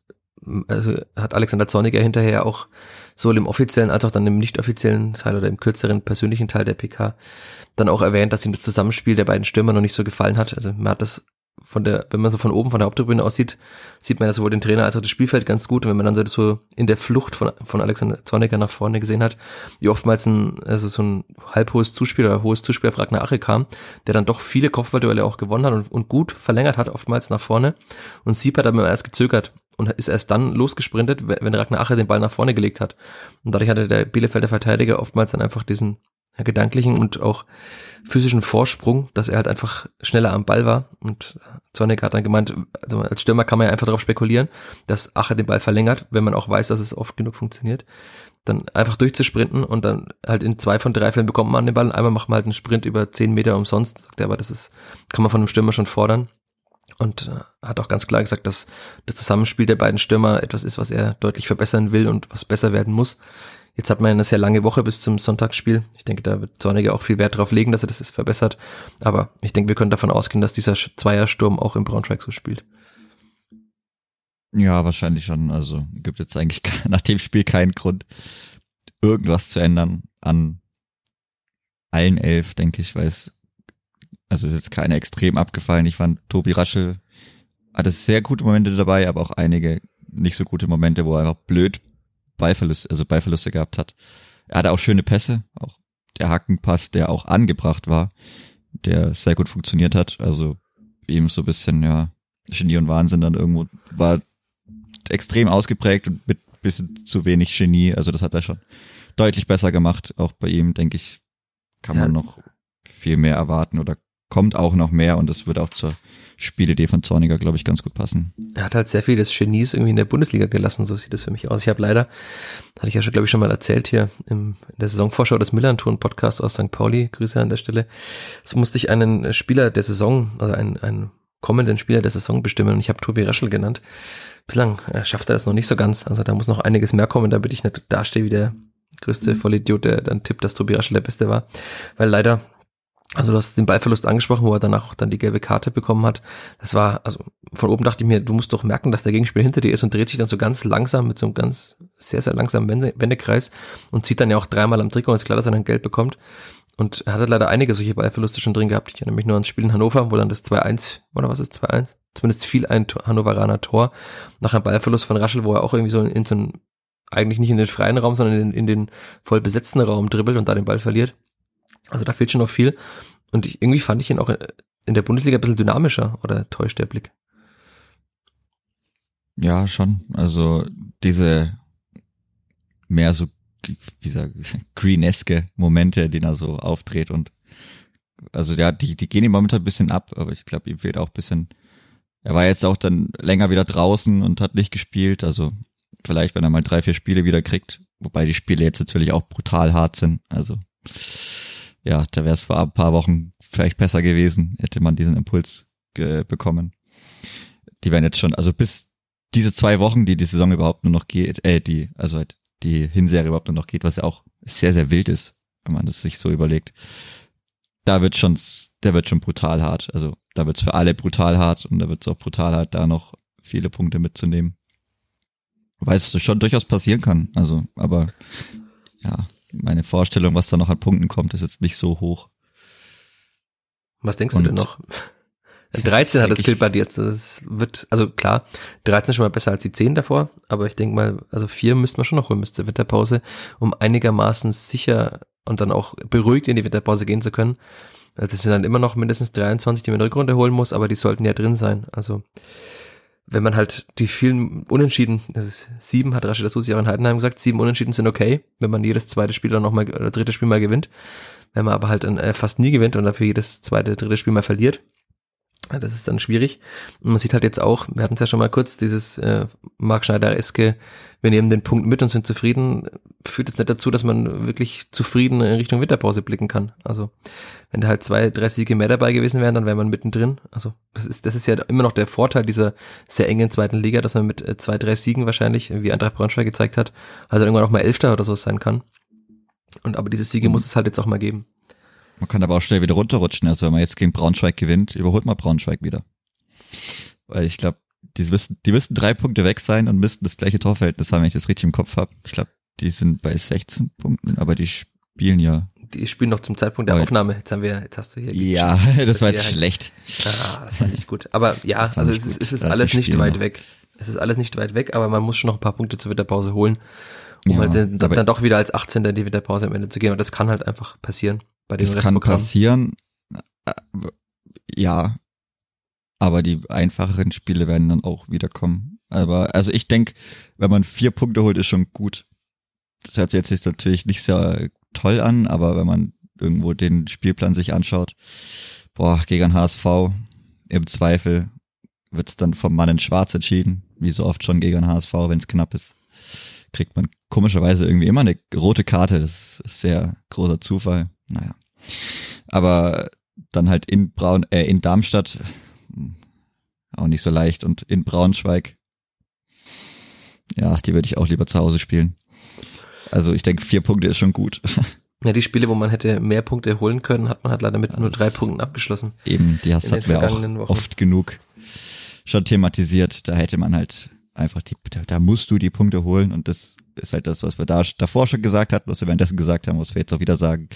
also hat Alexander Zorniger hinterher auch sowohl im offiziellen als auch dann im nicht offiziellen Teil oder im kürzeren persönlichen Teil der PK dann auch erwähnt, dass ihm das Zusammenspiel der beiden Stürmer noch nicht so gefallen hat. Also man hat das von der, wenn man so von oben von der Haupttribüne aussieht, sieht man ja sowohl den Trainer als auch das Spielfeld ganz gut. Und wenn man dann so in der Flucht von, von Alexander Zorniger nach vorne gesehen hat, wie oftmals ein, also so ein halbhohes Zuspiel oder hohes Zuspiel auf Ragnar Ache kam, der dann doch viele Kopfballduelle auch gewonnen hat und, und gut verlängert hat, oftmals nach vorne. Und Sieb hat aber erst gezögert und ist erst dann losgesprintet, wenn Ragnar Ache den Ball nach vorne gelegt hat. Und dadurch hatte der Bielefelder Verteidiger oftmals dann einfach diesen ja, gedanklichen und auch physischen Vorsprung, dass er halt einfach schneller am Ball war. Und Zornig hat dann gemeint, also als Stürmer kann man ja einfach darauf spekulieren, dass Ache den Ball verlängert, wenn man auch weiß, dass es oft genug funktioniert. Dann einfach durchzusprinten und dann halt in zwei von drei Fällen bekommt man den Ball und einmal macht man halt einen Sprint über zehn Meter umsonst, sagt er, aber das ist, kann man von einem Stürmer schon fordern. Und äh, hat auch ganz klar gesagt, dass das Zusammenspiel der beiden Stürmer etwas ist, was er deutlich verbessern will und was besser werden muss. Jetzt hat man eine sehr lange Woche bis zum Sonntagsspiel. Ich denke, da wird Zorniger auch viel Wert darauf legen, dass er das verbessert. Aber ich denke, wir können davon ausgehen, dass dieser Zweiersturm auch im Braunschweig so spielt. Ja, wahrscheinlich schon. Also gibt jetzt eigentlich nach dem Spiel keinen Grund, irgendwas zu ändern an allen elf, denke ich, weil es, also ist jetzt keine extrem abgefallen. Ich fand, Tobi Raschel hatte sehr gute Momente dabei, aber auch einige nicht so gute Momente, wo er einfach blöd Ballverluste, also Ballverluste gehabt hat. Er hatte auch schöne Pässe, auch der Hackenpass, der auch angebracht war, der sehr gut funktioniert hat. Also eben so ein bisschen, ja, Genie und Wahnsinn dann irgendwo war extrem ausgeprägt und mit bisschen zu wenig Genie. Also das hat er schon deutlich besser gemacht. Auch bei ihm, denke ich, kann man noch viel mehr erwarten oder kommt auch noch mehr und das wird auch zur Spielidee von Zorniger, glaube ich, ganz gut passen. Er hat halt sehr viel des Genies irgendwie in der Bundesliga gelassen, so sieht das für mich aus. Ich habe leider, hatte ich ja schon, glaube ich, schon mal erzählt hier im, in der Saisonvorschau des Millern-Touren Podcast aus St. Pauli, Grüße an der Stelle, so musste ich einen Spieler der Saison, also einen, einen kommenden Spieler der Saison bestimmen und ich habe Tobi Raschel genannt. Bislang äh, schafft er das noch nicht so ganz, also da muss noch einiges mehr kommen, damit ich nicht dastehe wie der größte Vollidiot, der dann tippt, dass Tobi Raschel der Beste war, weil leider also du hast den Ballverlust angesprochen, wo er danach auch dann die gelbe Karte bekommen hat. Das war, also von oben dachte ich mir, du musst doch merken, dass der Gegenspieler hinter dir ist und dreht sich dann so ganz langsam mit so einem ganz sehr, sehr langsamen Wendekreis und zieht dann ja auch dreimal am Trikot und ist klar, dass er dann Geld bekommt. Und er hat leider einige solche Ballverluste schon drin gehabt. Ich erinnere mich nur ans Spiel in Hannover, wo dann das 2-1, oder was ist 2-1? Zumindest fiel ein Hannoveraner Tor nach einem Ballverlust von Raschel, wo er auch irgendwie so in so einen, eigentlich nicht in den freien Raum, sondern in, in den voll besetzten Raum dribbelt und da den Ball verliert. Also da fehlt schon noch viel. Und ich, irgendwie fand ich ihn auch in der Bundesliga ein bisschen dynamischer oder täuscht der Blick? Ja, schon. Also diese mehr so, wie sag greeneske Momente, die er so aufdreht und also ja, die, die gehen ihm momentan ein bisschen ab, aber ich glaube, ihm fehlt auch ein bisschen. Er war jetzt auch dann länger wieder draußen und hat nicht gespielt. Also vielleicht, wenn er mal drei, vier Spiele wieder kriegt, wobei die Spiele jetzt natürlich auch brutal hart sind. Also ja, da wäre es vor ein paar Wochen vielleicht besser gewesen, hätte man diesen Impuls bekommen. Die werden jetzt schon, also bis diese zwei Wochen, die die Saison überhaupt nur noch geht, äh, die, also halt die Hinserie überhaupt nur noch geht, was ja auch sehr, sehr wild ist, wenn man das sich so überlegt. Da wird schon, der wird schon brutal hart. Also da wird's für alle brutal hart und da wird's auch brutal hart, da noch viele Punkte mitzunehmen. Weil es schon durchaus passieren kann. Also, aber ja, meine Vorstellung, was da noch an Punkten kommt, ist jetzt nicht so hoch. Was denkst Und du denn noch? 13 hat das Kill bei dir jetzt. Das wird, also klar, 13 ist schon mal besser als die 10 davor, aber ich denke mal, also 4 müsste man schon noch holen bis zur Winterpause, um einigermaßen sicher und dann auch beruhigt in die Winterpause gehen zu können. Also das sind dann immer noch mindestens 23, die man in der Rückrunde holen muss, aber die sollten ja drin sein. Also wenn man halt die vielen Unentschieden, sieben, hat Rashid Asusi auch in Heidenheim gesagt, sieben Unentschieden sind okay, wenn man jedes zweite Spiel dann nochmal, oder dritte Spiel mal gewinnt. Wenn man aber halt äh, fast nie gewinnt und dafür jedes zweite, dritte Spiel mal verliert, das ist dann schwierig. Und man sieht halt jetzt auch, wir hatten es ja schon mal kurz, dieses äh, Mark Schneider-eske, wir nehmen den Punkt mit und sind zufrieden, führt jetzt nicht dazu, dass man wirklich zufrieden in Richtung Winterpause blicken kann. Also wenn da halt zwei, drei Siege mehr dabei gewesen wären, dann wäre man mittendrin. Also das ist, das ist ja immer noch der Vorteil dieser sehr engen zweiten Liga, dass man mit äh, zwei, drei Siegen wahrscheinlich, wie Eintracht Braunschweig gezeigt hat, also irgendwann auch mal Elfter oder so sein kann. Und aber diese Siege mhm. muss es halt jetzt auch mal geben. Man kann aber auch schnell wieder runterrutschen. Also wenn man jetzt gegen Braunschweig gewinnt, überholt man Braunschweig wieder. Weil ich glaube, die müssten, die müssten drei Punkte weg sein und müssten das gleiche Torverhältnis haben, wenn ich das richtig im Kopf habe. Ich glaube, die sind bei 16 Punkten, aber die spielen ja. Die spielen noch zum Zeitpunkt der Aufnahme. Jetzt haben wir, jetzt hast du hier. Ja, das war jetzt halt, schlecht. Ah, das war nicht gut. Aber ja, also es ist, es ist alles nicht weit noch. weg. Es ist alles nicht weit weg, aber man muss schon noch ein paar Punkte zur Winterpause holen, um ja, halt dann, dann doch wieder als 18. in die Winterpause am Ende zu gehen. Und das kann halt einfach passieren bei dem Das kann passieren. Äh, ja, aber die einfacheren Spiele werden dann auch wiederkommen. Aber also ich denke, wenn man vier Punkte holt, ist schon gut. Das hört sich jetzt natürlich nicht sehr toll an, aber wenn man irgendwo den Spielplan sich anschaut, boah, gegen HSV, im Zweifel wird es dann vom Mann in Schwarz entschieden, wie so oft schon gegen HSV, wenn es knapp ist, kriegt man komischerweise irgendwie immer eine rote Karte. Das ist sehr großer Zufall. Naja. Aber dann halt in Braun, äh, in Darmstadt auch nicht so leicht. Und in Braunschweig, ja, die würde ich auch lieber zu Hause spielen. Also ich denke, vier Punkte ist schon gut. Ja, die Spiele, wo man hätte mehr Punkte holen können, hat man halt leider mit das nur drei Punkten abgeschlossen. Eben, die hast hatten wir auch Wochen. oft genug schon thematisiert. Da hätte man halt einfach die, da, musst du die Punkte holen und das ist halt das, was wir da davor schon gesagt hatten, was wir währenddessen gesagt haben, was wir jetzt auch wieder sagen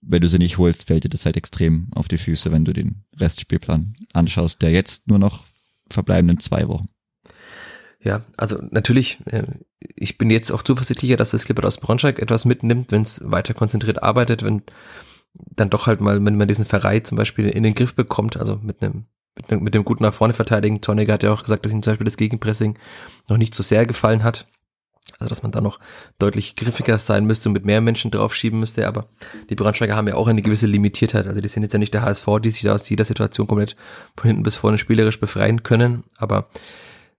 wenn du sie nicht holst, fällt dir das halt extrem auf die Füße, wenn du den Restspielplan anschaust, der jetzt nur noch verbleibenden zwei Wochen. Ja, also natürlich, äh, ich bin jetzt auch zuversichtlicher, dass das Clipper aus Braunschweig etwas mitnimmt, wenn es weiter konzentriert arbeitet, wenn dann doch halt mal, wenn man diesen Verrei zum Beispiel in den Griff bekommt, also mit einem mit, mit dem guten nach vorne verteidigen. Torniger hat ja auch gesagt, dass ihm zum Beispiel das Gegenpressing noch nicht so sehr gefallen hat. Also dass man da noch deutlich griffiger sein müsste und mit mehr Menschen draufschieben müsste, aber die Braunschweiger haben ja auch eine gewisse Limitiertheit. Also die sind jetzt ja nicht der HSV, die sich da aus jeder Situation komplett von hinten bis vorne spielerisch befreien können. Aber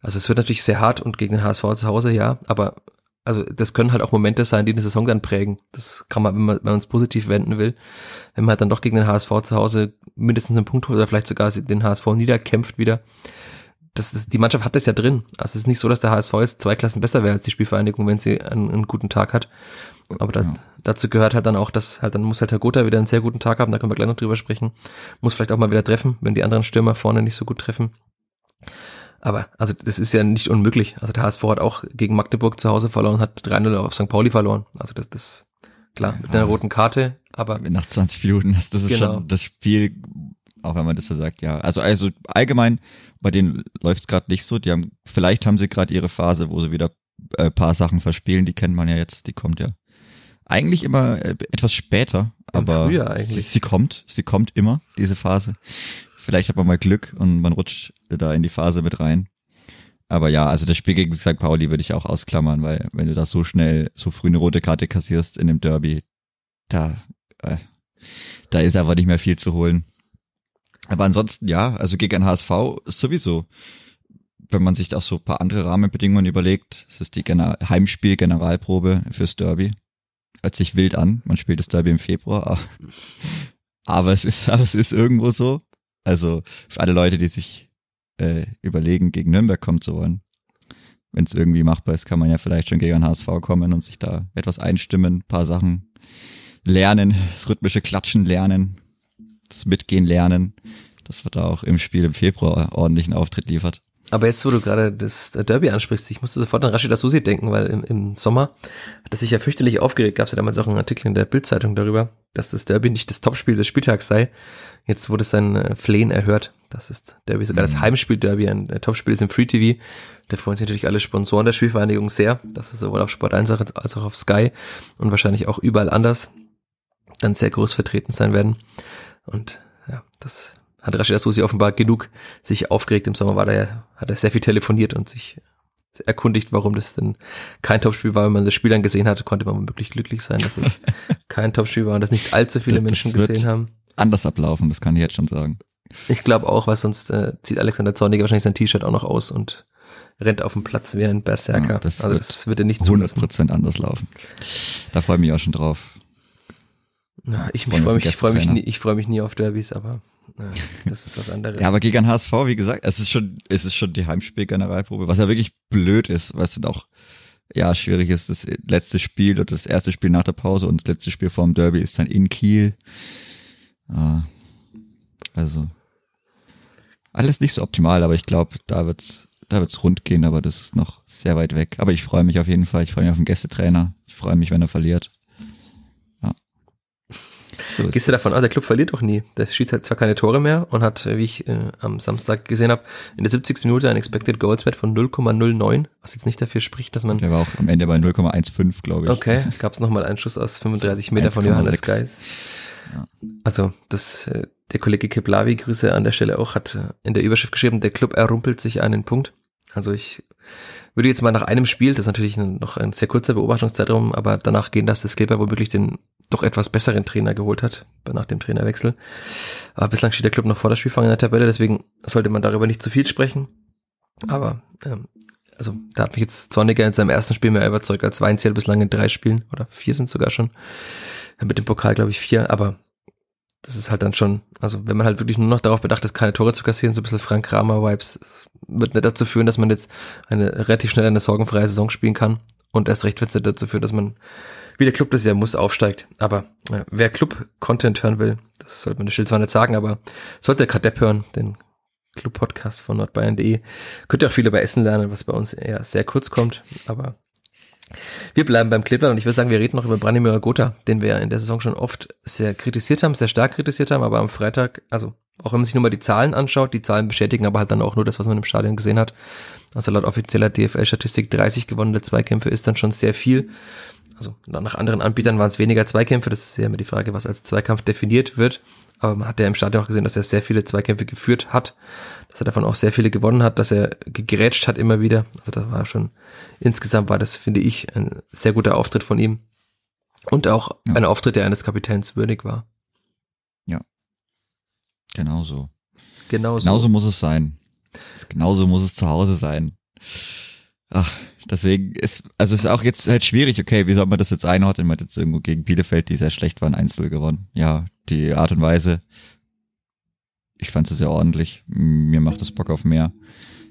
also es wird natürlich sehr hart und gegen den HSV zu Hause, ja, aber also das können halt auch Momente sein, die eine Saison dann prägen. Das kann man, wenn man, wenn man es positiv wenden will, wenn man halt dann doch gegen den HSV zu Hause mindestens einen Punkt holt oder vielleicht sogar den HSV niederkämpft wieder, das, das, die Mannschaft hat das ja drin. Also es ist nicht so, dass der HSV jetzt zwei Klassen besser wäre als die Spielvereinigung, wenn sie einen, einen guten Tag hat. Aber da, ja. dazu gehört halt dann auch, dass halt dann muss halt Herr Gotha wieder einen sehr guten Tag haben, da können wir gleich noch drüber sprechen. Muss vielleicht auch mal wieder treffen, wenn die anderen Stürmer vorne nicht so gut treffen. Aber also das ist ja nicht unmöglich. Also der HSV hat auch gegen Magdeburg zu Hause verloren, hat 3-0 auf St. Pauli verloren. Also das, das klar, mit einer roten Karte, aber. Nach 20 Minuten, das, das ist genau. schon das Spiel, auch wenn man das so sagt, ja. Also, also allgemein, bei denen läuft's es gerade nicht so. Die haben, vielleicht haben sie gerade ihre Phase, wo sie wieder äh, paar Sachen verspielen. Die kennt man ja jetzt, die kommt ja eigentlich immer äh, etwas später, aber sie, sie kommt, sie kommt immer, diese Phase. Vielleicht hat man mal Glück und man rutscht da in die Phase mit rein. Aber ja, also das Spiel gegen St. Pauli würde ich auch ausklammern, weil wenn du da so schnell, so früh eine rote Karte kassierst in dem Derby, da, äh, da ist einfach nicht mehr viel zu holen. Aber ansonsten ja, also gegen HSV sowieso. Wenn man sich auch so ein paar andere Rahmenbedingungen überlegt, es ist die Gener Heimspiel-Generalprobe fürs Derby. Hört sich wild an. Man spielt das Derby im Februar. Aber es ist, aber es ist irgendwo so. Also für alle Leute, die sich äh, überlegen, gegen Nürnberg kommen zu wollen. Wenn es irgendwie machbar ist, kann man ja vielleicht schon gegen HSV kommen und sich da etwas einstimmen, paar Sachen lernen, das rhythmische Klatschen lernen, das Mitgehen lernen, dass wir da auch im Spiel im Februar ordentlichen Auftritt liefert. Aber jetzt, wo du gerade das Derby ansprichst, ich musste sofort an Rashida Susi denken, weil im, im Sommer hat er sich ja fürchterlich aufgeregt. Gab es ja damals auch einen Artikel in der Bildzeitung darüber, dass das Derby nicht das Topspiel des Spieltags sei. Jetzt wurde sein äh, Flehen erhört, das Derby sogar mhm. das Heimspiel-Derby ein Topspiel ist im Free TV. Da freuen sich natürlich alle Sponsoren der Spielvereinigung sehr, dass es sowohl auf Sport 1 als auch auf Sky und wahrscheinlich auch überall anders dann sehr groß vertreten sein werden. Und ja, das hat Rashida Susi offenbar genug sich aufgeregt. Im Sommer war der, hat er sehr viel telefoniert und sich erkundigt, warum das denn kein Topspiel war. Wenn man das Spiel dann gesehen hat, konnte man wirklich glücklich sein, dass es kein Topspiel war und dass nicht allzu viele das, Menschen das gesehen haben. Anders ablaufen, das kann ich jetzt schon sagen. Ich glaube auch, weil sonst äh, zieht Alexander Zorniger wahrscheinlich sein T-Shirt auch noch aus und rennt auf dem Platz wie ein Berserker. Ja, das also wird das wird er nicht 100 zulassen. Prozent anders laufen. Da freue ich mich auch schon drauf. Ja, ich freue mich, ich freue mich, nie, ich freue mich nie auf Derbys, aber das ist was anderes. Ja, aber gegen HSV, wie gesagt, es ist schon, es ist schon die Heimspiel-Generalprobe, was ja wirklich blöd ist, was dann auch, ja, schwierig ist. Das letzte Spiel oder das erste Spiel nach der Pause und das letzte Spiel vor dem Derby ist dann in Kiel. Ah, Also, alles nicht so optimal, aber ich glaube, da wird's, da wird's rund gehen, aber das ist noch sehr weit weg. Aber ich freue mich auf jeden Fall. Ich freue mich auf den Gästetrainer. Ich freue mich, wenn er verliert. So Gehst du davon aus, der Club verliert doch nie. Der schießt halt zwar keine Tore mehr und hat, wie ich äh, am Samstag gesehen habe, in der 70. Minute ein Expected Goals Wert von 0,09, was jetzt nicht dafür spricht, dass man Der war auch am Ende bei 0,15, glaube ich. Okay, gab es nochmal einen Schuss aus 35 Meter von Johannes 1,6. Geis. Ja. Also, das, äh, der Kollege Keplavi, Grüße an der Stelle auch, hat äh, in der Überschrift geschrieben, der Club errumpelt sich einen Punkt. Also ich würde jetzt mal nach einem Spiel, das ist natürlich noch ein sehr kurzer Beobachtungszeitraum, aber danach gehen, dass das Kleber womöglich den doch etwas besseren Trainer geholt hat, nach dem Trainerwechsel. Aber bislang steht der Club noch vor der Spielfang in der Tabelle, deswegen sollte man darüber nicht zu viel sprechen. Aber ähm, also da hat mich jetzt Zorniger in seinem ersten Spiel mehr überzeugt als Weinziel bislang in drei Spielen oder vier sind sogar schon. Mit dem Pokal glaube ich vier, aber das ist halt dann schon, also wenn man halt wirklich nur noch darauf bedacht ist, keine Tore zu kassieren, so ein bisschen Frank Kramer-Vibes, es wird nicht dazu führen, dass man jetzt eine relativ schnell eine sorgenfreie Saison spielen kann und erst recht wird es nicht dazu führen, dass man, wie der Club das ja muss, aufsteigt. Aber äh, wer Club-Content hören will, das sollte man der Schild zwar nicht sagen, aber sollte Kadepp hören, den Club-Podcast von nordbayern.de, könnt ihr auch viel über Essen lernen, was bei uns eher sehr kurz kommt, aber wir bleiben beim Kleeblatt und ich würde sagen, wir reden noch über Branimir Gotha, den wir in der Saison schon oft sehr kritisiert haben, sehr stark kritisiert haben, aber am Freitag, also auch wenn man sich nur mal die Zahlen anschaut, die Zahlen bestätigen aber halt dann auch nur das, was man im Stadion gesehen hat. Also laut offizieller DFL-Statistik 30 gewonnene Zweikämpfe ist dann schon sehr viel. Also nach anderen Anbietern waren es weniger Zweikämpfe, das ist ja immer die Frage, was als Zweikampf definiert wird. Aber man hat ja im Stadion auch gesehen, dass er sehr viele Zweikämpfe geführt hat, dass er davon auch sehr viele gewonnen hat, dass er gegrätscht hat immer wieder. Also da war schon, insgesamt war das, finde ich, ein sehr guter Auftritt von ihm. Und auch Ja. ein Auftritt, der eines Kapitäns würdig war. Genau so. Genauso. Genauso muss es sein. Genauso muss es zu Hause sein. Ach, deswegen ist, also ist auch jetzt halt schwierig, okay, wie soll man das jetzt einordnen? Man hat jetzt irgendwo gegen Bielefeld, die sehr schlecht waren, 1-0 gewonnen. Ja, die Art und Weise, ich fand es sehr ordentlich. Mir macht es Bock auf mehr.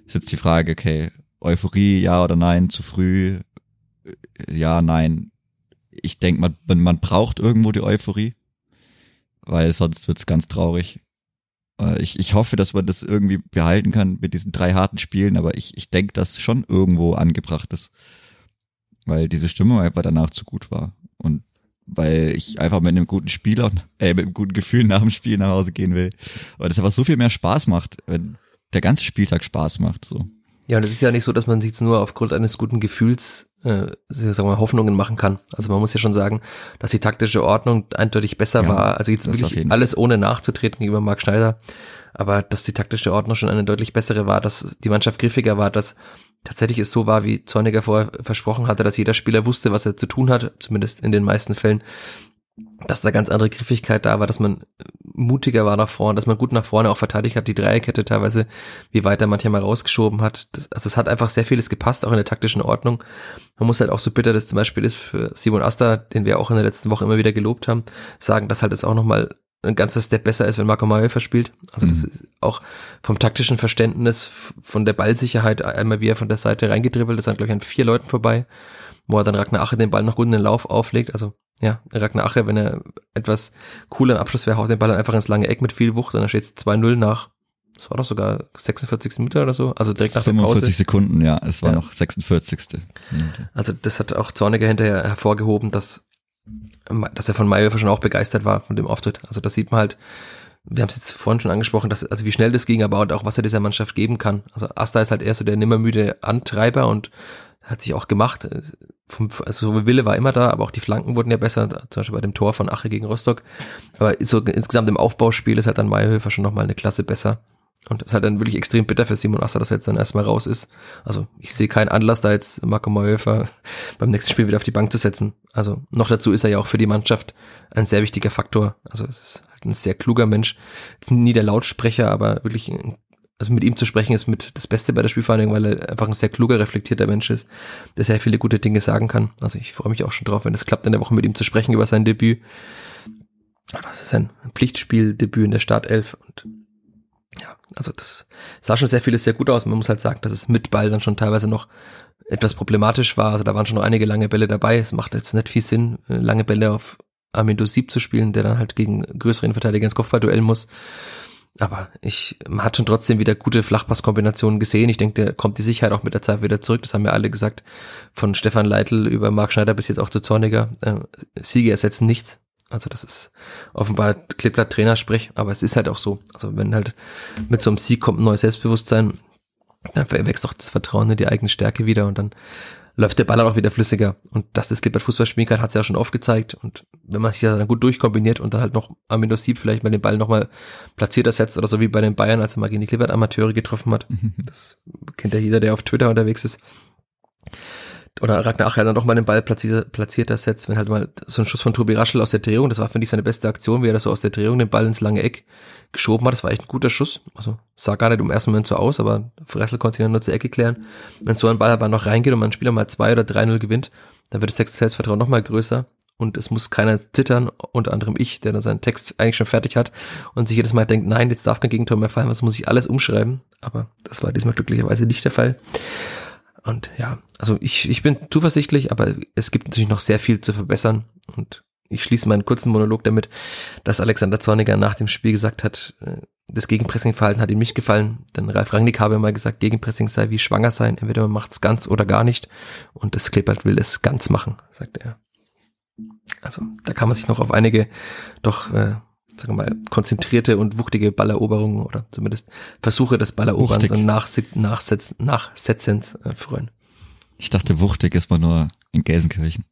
Ist jetzt die Frage, okay, Euphorie, ja oder nein, zu früh, ja, nein. Ich denke, man, man braucht irgendwo die Euphorie, weil sonst wird's ganz traurig. Äh, Ich, ich hoffe, dass man das irgendwie behalten kann mit diesen drei harten Spielen, aber ich, ich denke, dass schon irgendwo angebracht ist. Weil diese Stimmung einfach danach zu gut war. Und weil ich einfach mit einem guten Spieler, äh, mit einem guten Gefühl nach dem Spiel nach Hause gehen will. Weil das einfach so viel mehr Spaß macht, wenn der ganze Spieltag Spaß macht. So. Ja, und es ist ja nicht so, dass man sich jetzt nur aufgrund eines guten Gefühls, äh, sagen wir mal, Hoffnungen machen kann. Also man muss ja schon sagen, dass die taktische Ordnung eindeutig besser Ja, war. Also jetzt wirklich alles ohne nachzutreten gegenüber Marc Schneider. Aber dass die taktische Ordnung schon eine deutlich bessere war, dass die Mannschaft griffiger war, dass tatsächlich es so war, wie Zorniger vorher versprochen hatte, dass jeder Spieler wusste, was er zu tun hat, zumindest in den meisten Fällen, dass da ganz andere Griffigkeit da war, dass man mutiger war nach vorne, dass man gut nach vorne auch verteidigt hat, die Dreierkette teilweise, wie weit er manchmal rausgeschoben hat. Das, also es hat einfach sehr vieles gepasst, auch in der taktischen Ordnung. Man muss halt auch so bitter das zum Beispiel ist für Simon Asta, den wir auch in der letzten Woche immer wieder gelobt haben, sagen, dass halt es auch nochmal ein ganzer Step besser ist, wenn Marco Mayhofer spielt. Also das Mhm. ist auch vom taktischen Verständnis, von der Ballsicherheit, einmal wie er von der Seite reingedribbelt ist, dann glaube ich an vier Leuten vorbei, wo er dann Ragnar Ache den Ball noch gut in den Lauf auflegt. Also ja, Ragnar Ache, wenn er etwas cooler im Abschluss wäre, haut den Ball dann einfach ins lange Eck mit viel Wucht und dann steht es 2-0 nach, das war doch sogar 46. Minute oder so, also direkt nach der 45 Pause. Sekunden, ja, es war Ja. noch 46. Minute. Also das hat auch Zorniger hinterher hervorgehoben, dass, dass er von Mayhofer schon auch begeistert war von dem Auftritt. Also das sieht man halt, wir haben es jetzt vorhin schon angesprochen, dass, also wie schnell das ging, aber auch was er dieser Mannschaft geben kann. Also Asta ist halt eher so der nimmermüde Antreiber und hat sich auch gemacht. Vom, also so Wille war immer da, aber auch die Flanken wurden ja besser, zum Beispiel bei dem Tor von Ache gegen Rostock. Aber so insgesamt im Aufbauspiel ist halt dann Mayhofer schon nochmal eine Klasse besser. Und es ist halt dann wirklich extrem bitter für Simon Asta, dass er jetzt dann erstmal raus ist. Also ich sehe keinen Anlass, da jetzt Marco Mayhofer beim nächsten Spiel wieder auf die Bank zu setzen. Also noch dazu ist er ja auch für die Mannschaft ein sehr wichtiger Faktor. Also es ist halt ein sehr kluger Mensch. Ist nie der Lautsprecher, aber wirklich, also mit ihm zu sprechen ist mit das Beste bei der Spielvereinigung, weil er einfach ein sehr kluger, reflektierter Mensch ist, der sehr viele gute Dinge sagen kann. Also ich freue mich auch schon drauf, wenn es klappt, in der Woche mit ihm zu sprechen über sein Debüt. Das ist ein Pflichtspieldebüt in der Startelf und ja, also das sah schon sehr vieles sehr gut aus. Man muss halt sagen, dass es mit Ball dann schon teilweise noch etwas problematisch war. Also da waren schon noch einige lange Bälle dabei. Es macht jetzt nicht viel Sinn, äh, lange Bälle auf Armindo Sieb zu spielen, der dann halt gegen größere Verteidiger ins Kopfballduell muss. Aber ich, man hat schon trotzdem wieder gute Flachpasskombinationen gesehen. Ich denke, der kommt die Sicherheit auch mit der Zeit wieder zurück. Das haben wir alle gesagt. Von Stefan Leitl über Marc Schneider bis jetzt auch zu Zorniger. Äh, Siege ersetzen nichts. Also das ist offenbar Klippler Trainersprech, aber es ist halt auch so. Also wenn halt mit so einem Sieg kommt ein neues Selbstbewusstsein, dann wächst auch das Vertrauen in die eigene Stärke wieder und dann läuft der Ball auch wieder flüssiger. Und dass das Klippert Fußball spielen kann, hat es ja schon oft gezeigt. Und wenn man sich ja dann gut durchkombiniert und dann halt noch am Windows Sieb vielleicht mal den Ball nochmal platzierter setzt oder so wie bei den Bayern, als er mal gegen die Klippert Amateure getroffen hat. Das kennt ja jeder, der auf Twitter unterwegs ist oder Ragnar dann doch mal den Ball platziert, platziert das setzt, wenn halt mal so ein Schuss von Tobi Raschel aus der Drehung, das war, finde ich, seine beste Aktion, wie er das so aus der Drehung den Ball ins lange Eck geschoben hat. Das war echt ein guter Schuss. Also sah gar nicht im ersten Moment so aus, aber Raschel konnte ihn dann nur zur Ecke klären. Wenn so ein Ball aber noch reingeht und man Spieler mal 2 oder 3-0 gewinnt, dann wird das Selbstvertrauen noch mal größer und es muss keiner zittern, unter anderem ich, der dann seinen Text eigentlich schon fertig hat und sich jedes Mal denkt, nein, jetzt darf kein Gegentor mehr fallen, was muss ich alles umschreiben. Aber das war diesmal glücklicherweise nicht der Fall. Und ja, also ich, ich bin zuversichtlich, aber es gibt natürlich noch sehr viel zu verbessern. Und ich schließe meinen kurzen Monolog damit, dass Alexander Zorniger nach dem Spiel gesagt hat, äh, das Gegenpressing-Verhalten hat ihm nicht gefallen. Denn Ralf Rangnick habe mal gesagt, Gegenpressing sei wie schwanger sein. Entweder man macht es ganz oder gar nicht. Und das Klippert will es ganz machen, sagte er. Also da kann man sich noch auf einige doch äh, sagen wir mal, konzentrierte und wuchtige Balleroberungen oder zumindest Versuche des Balleroberns Wuchtig. und Nachs Nachsetz Nachsetzens äh, freuen. Ich dachte, wuchtig ist man nur in Gelsenkirchen.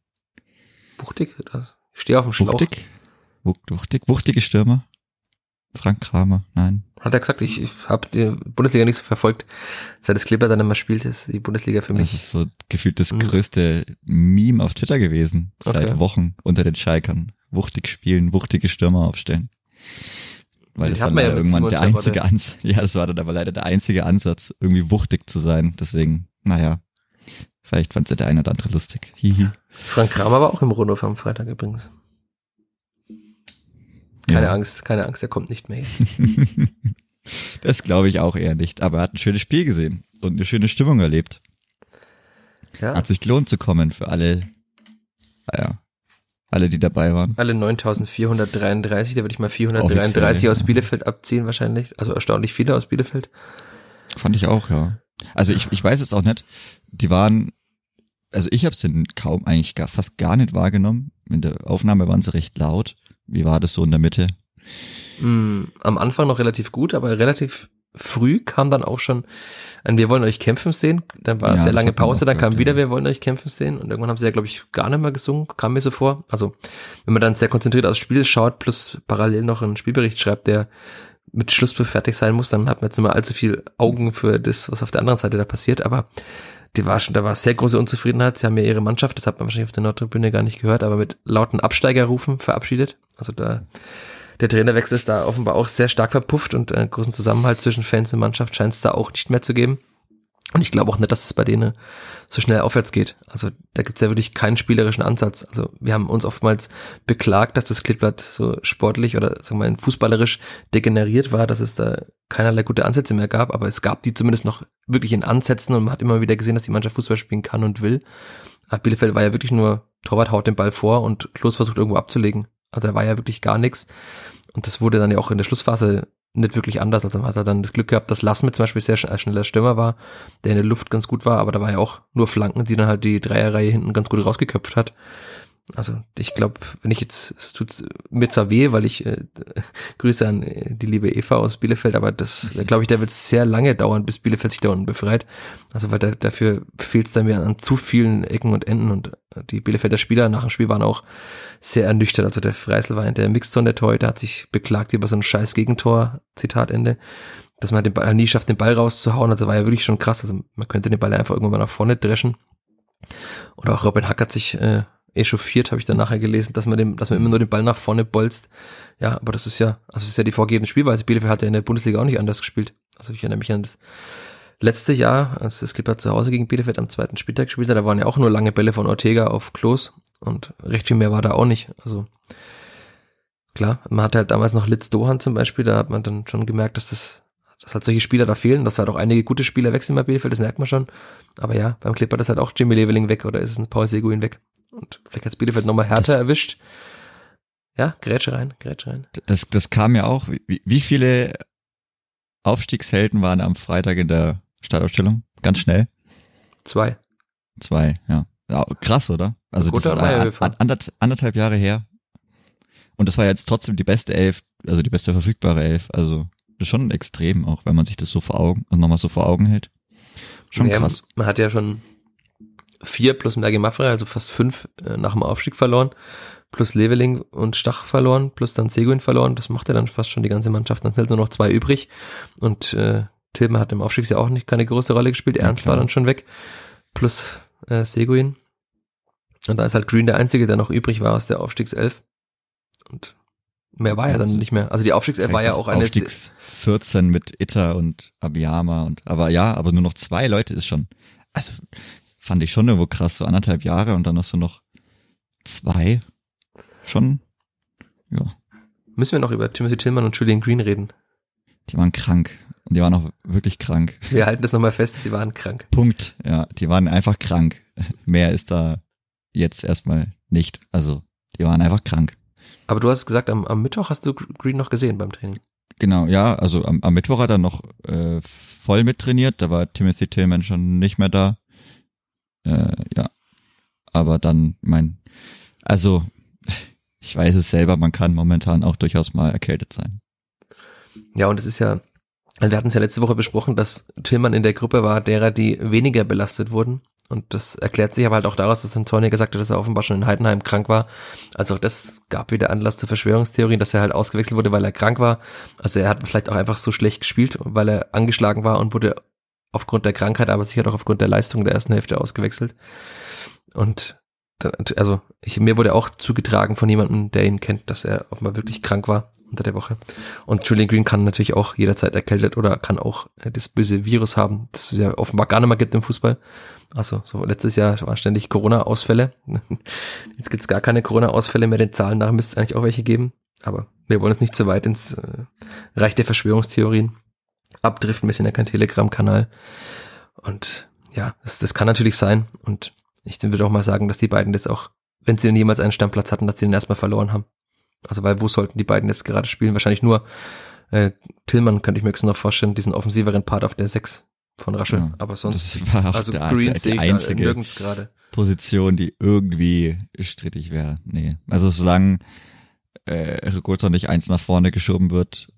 Wuchtig? Das, ich stehe auf dem Schlauch. Wuchtig? Wuchtig? Wuchtige Stürmer? Frank Kramer? Nein. Hat er gesagt, ich, ich habe die Bundesliga nicht so verfolgt, seit das Kleber dann immer spielt, ist die Bundesliga für mich. Das ist so gefühlt das mhm. größte Meme auf Twitter gewesen, seit okay. Wochen unter den Schalkern. Wuchtig spielen, wuchtige Stürmer aufstellen. Weil das dann leider ja irgendwann der einzige Ansatz, ja, das war dann aber leider der einzige Ansatz, irgendwie wuchtig zu sein. Deswegen, naja, vielleicht fand es der eine oder andere lustig. Hihi. Frank Kramer war auch im Rundhof am Freitag übrigens. Keine ja. Angst, keine Angst, er kommt nicht mehr. das glaube ich auch eher nicht. Aber er hat ein schönes Spiel gesehen und eine schöne Stimmung erlebt. Ja. Hat sich gelohnt zu kommen für alle, naja, alle, die dabei waren. Alle 9433, da würde ich mal 433 ja. aus Bielefeld abziehen wahrscheinlich. Also erstaunlich viele aus Bielefeld. Fand ich auch, ja. Also ich, ich weiß es auch nicht. Die waren, also ich habe es denn kaum eigentlich gar, fast gar nicht wahrgenommen. In der Aufnahme waren sie recht laut. Wie war das so in der Mitte? Mm, am Anfang noch relativ gut, aber relativ früh kam dann auch schon ein Wir wollen euch kämpfen sehen. Dann war ja, sehr lange Pause, dann kam wieder ja. Wir wollen euch kämpfen sehen. Und irgendwann haben sie ja, glaube ich, gar nicht mehr gesungen, kam mir so vor. Also, wenn man dann sehr konzentriert aufs Spiel schaut, plus parallel noch einen Spielbericht schreibt, der mit Schlusspfiff fertig sein muss, dann hat man jetzt nicht mehr allzu viel Augen für das, was auf der anderen Seite da passiert. Aber die war schon, da war sehr große Unzufriedenheit. Sie haben ja ihre Mannschaft, das hat man wahrscheinlich auf der Nordtribüne gar nicht gehört, aber mit lauten Absteigerrufen verabschiedet. Also da der Trainerwechsel ist da offenbar auch sehr stark verpufft und einen äh, großen Zusammenhalt zwischen Fans und Mannschaft scheint es da auch nicht mehr zu geben. Und ich glaube auch nicht, dass es bei denen so schnell aufwärts geht. Also da gibt es ja wirklich keinen spielerischen Ansatz. Also wir haben uns oftmals beklagt, dass das Klippblatt so sportlich oder sagen wir mal fußballerisch degeneriert war, dass es da keinerlei gute Ansätze mehr gab, aber es gab die zumindest noch wirklich in Ansätzen und man hat immer wieder gesehen, dass die Mannschaft Fußball spielen kann und will. Aber Bielefeld war ja wirklich nur Torwart haut den Ball vor und Klos versucht irgendwo abzulegen. Also da war ja wirklich gar nichts. Und das wurde dann ja auch in der Schlussphase nicht wirklich anders. Also man hat er dann das Glück gehabt, dass Lassme zum Beispiel sehr schneller Stürmer war, der in der Luft ganz gut war, aber da war ja auch nur Flanken, die dann halt die Dreierreihe hinten ganz gut rausgeköpft hat. Also ich glaube, wenn ich jetzt, es tut mir zwar weh, weil ich äh, Grüße an äh, die liebe Eva aus Bielefeld, aber das glaube ich, da wird sehr lange dauern, bis Bielefeld sich da unten befreit. Also weil da, dafür fehlt es dann mir an zu vielen Ecken und Enden und die Bielefelder Spieler nach dem Spiel waren auch sehr ernüchtert. Also der Freisel war in der Mixzone der heute, hat sich beklagt über so ein scheiß Gegentor, Zitat Ende, dass man den Ball nie schafft, den Ball rauszuhauen. Also war ja wirklich schon krass. Also man könnte den Ball einfach irgendwann mal nach vorne dreschen. Oder auch Robin Hack hat sich äh, echauffiert, habe ich dann nachher gelesen, dass man dem, dass man immer nur den Ball nach vorne bolzt. Ja, aber das ist ja, also das ist ja die vorgegebene Spielweise. Bielefeld hat ja in der Bundesliga auch nicht anders gespielt. Also ich erinnere mich an das letzte Jahr, als das Clipper zu Hause gegen Bielefeld am zweiten Spieltag gespielt hat, da waren ja auch nur lange Bälle von Ortega auf Klos und recht viel mehr war da auch nicht. Also klar, man hatte halt damals noch Litz Dohan zum Beispiel, da hat man dann schon gemerkt, dass das, dass halt solche Spieler da fehlen, dass halt auch einige gute Spieler wechseln bei Bielefeld, das merkt man schon. Aber ja, beim Clipper ist halt auch Jimmy Leveling weg oder ist es ein Paul Seguin weg. Und vielleicht hat Bielefeld nochmal härter das, erwischt. Ja, Grätsche rein, Grätsche rein. Das, das kam ja auch. Wie, wie viele Aufstiegshelden waren am Freitag in der Startausstellung? Ganz schnell. Zwei. Zwei, ja. ja krass, oder? Also das ist an, anderth, anderthalb Jahre her. Und das war jetzt trotzdem die beste Elf, also die beste verfügbare Elf. Also schon extrem auch, wenn man sich das so vor Augen, nochmal so vor Augen hält. Schon ja, krass. Man hat ja schon vier plus Merge Maffre, also fast fünf äh, nach dem Aufstieg verloren, plus Leveling und Stach verloren, plus dann Seguin verloren. Das macht ja dann fast schon die ganze Mannschaft. Dann sind nur noch zwei übrig. Und äh, Tilman hat im Aufstiegsjahr auch nicht keine große Rolle gespielt. Ernst ja, war dann schon weg. Plus äh, Seguin. Und da ist halt Green der Einzige, der noch übrig war aus der Aufstiegself. Und mehr war ja dann also nicht mehr. Also die Aufstiegself war ja auch eine. Aufstiegs 14 mit Itter und Abiyama und, aber ja, aber nur noch zwei Leute ist schon, also fand ich schon irgendwo krass, so anderthalb Jahre und dann hast du noch zwei. Schon, ja. Müssen wir noch über Timothy Tillman und Julian Green reden? Die waren krank. Und die waren auch wirklich krank. Wir halten das nochmal fest, sie waren krank. Punkt. Ja, die waren einfach krank. Mehr ist da jetzt erstmal nicht. Also, die waren einfach krank. Aber du hast gesagt, am, am Mittwoch hast du Green noch gesehen beim Training. Genau, ja, also am, am Mittwoch hat er noch äh, voll mittrainiert, da war Timothy Tillman schon nicht mehr da. Äh, ja. Aber dann, mein, also ich weiß es selber, man kann momentan auch durchaus mal erkältet sein. Ja, und es ist ja, wir hatten es ja letzte Woche besprochen, dass Tillmann in der Gruppe war, derer, die weniger belastet wurden. Und das erklärt sich aber halt auch daraus, dass Antonio gesagt hat, dass er offenbar schon in Heidenheim krank war. Also auch das gab wieder Anlass zu Verschwörungstheorien, dass er halt ausgewechselt wurde, weil er krank war. Also er hat vielleicht auch einfach so schlecht gespielt, weil er angeschlagen war und wurde aufgrund der Krankheit, aber sicher auch aufgrund der Leistung der ersten Hälfte ausgewechselt. Und also ich, mir wurde auch zugetragen von jemandem, der ihn kennt, dass er offenbar wirklich krank war unter der Woche. Und Julian Green kann natürlich auch jederzeit erkältet oder kann auch äh, das böse Virus haben, das es ja offenbar gar nicht mehr gibt im Fußball. Also so letztes Jahr waren ständig Corona-Ausfälle. Jetzt gibt es gar keine Corona-Ausfälle mehr. Den Zahlen nach müsste es eigentlich auch welche geben. Aber wir wollen jetzt nicht zu weit ins äh, Reich der Verschwörungstheorien abdriften. Wir sind ja kein Telegram-Kanal. Und ja, das, das kann natürlich sein. Und ich würde auch mal sagen, dass die beiden jetzt auch, wenn sie denn jemals einen Stammplatz hatten, dass sie den erstmal verloren haben. Also weil wo sollten die beiden jetzt gerade spielen? Wahrscheinlich nur äh, Tillmann könnte ich mir jetzt noch vorstellen, diesen offensiveren Part auf der 6 von Raschel. Ja, aber sonst das war auch also der, Green der, die einzige Position, die irgendwie strittig wäre. Nee. Also solange äh, Rigotta nicht eins nach vorne geschoben wird,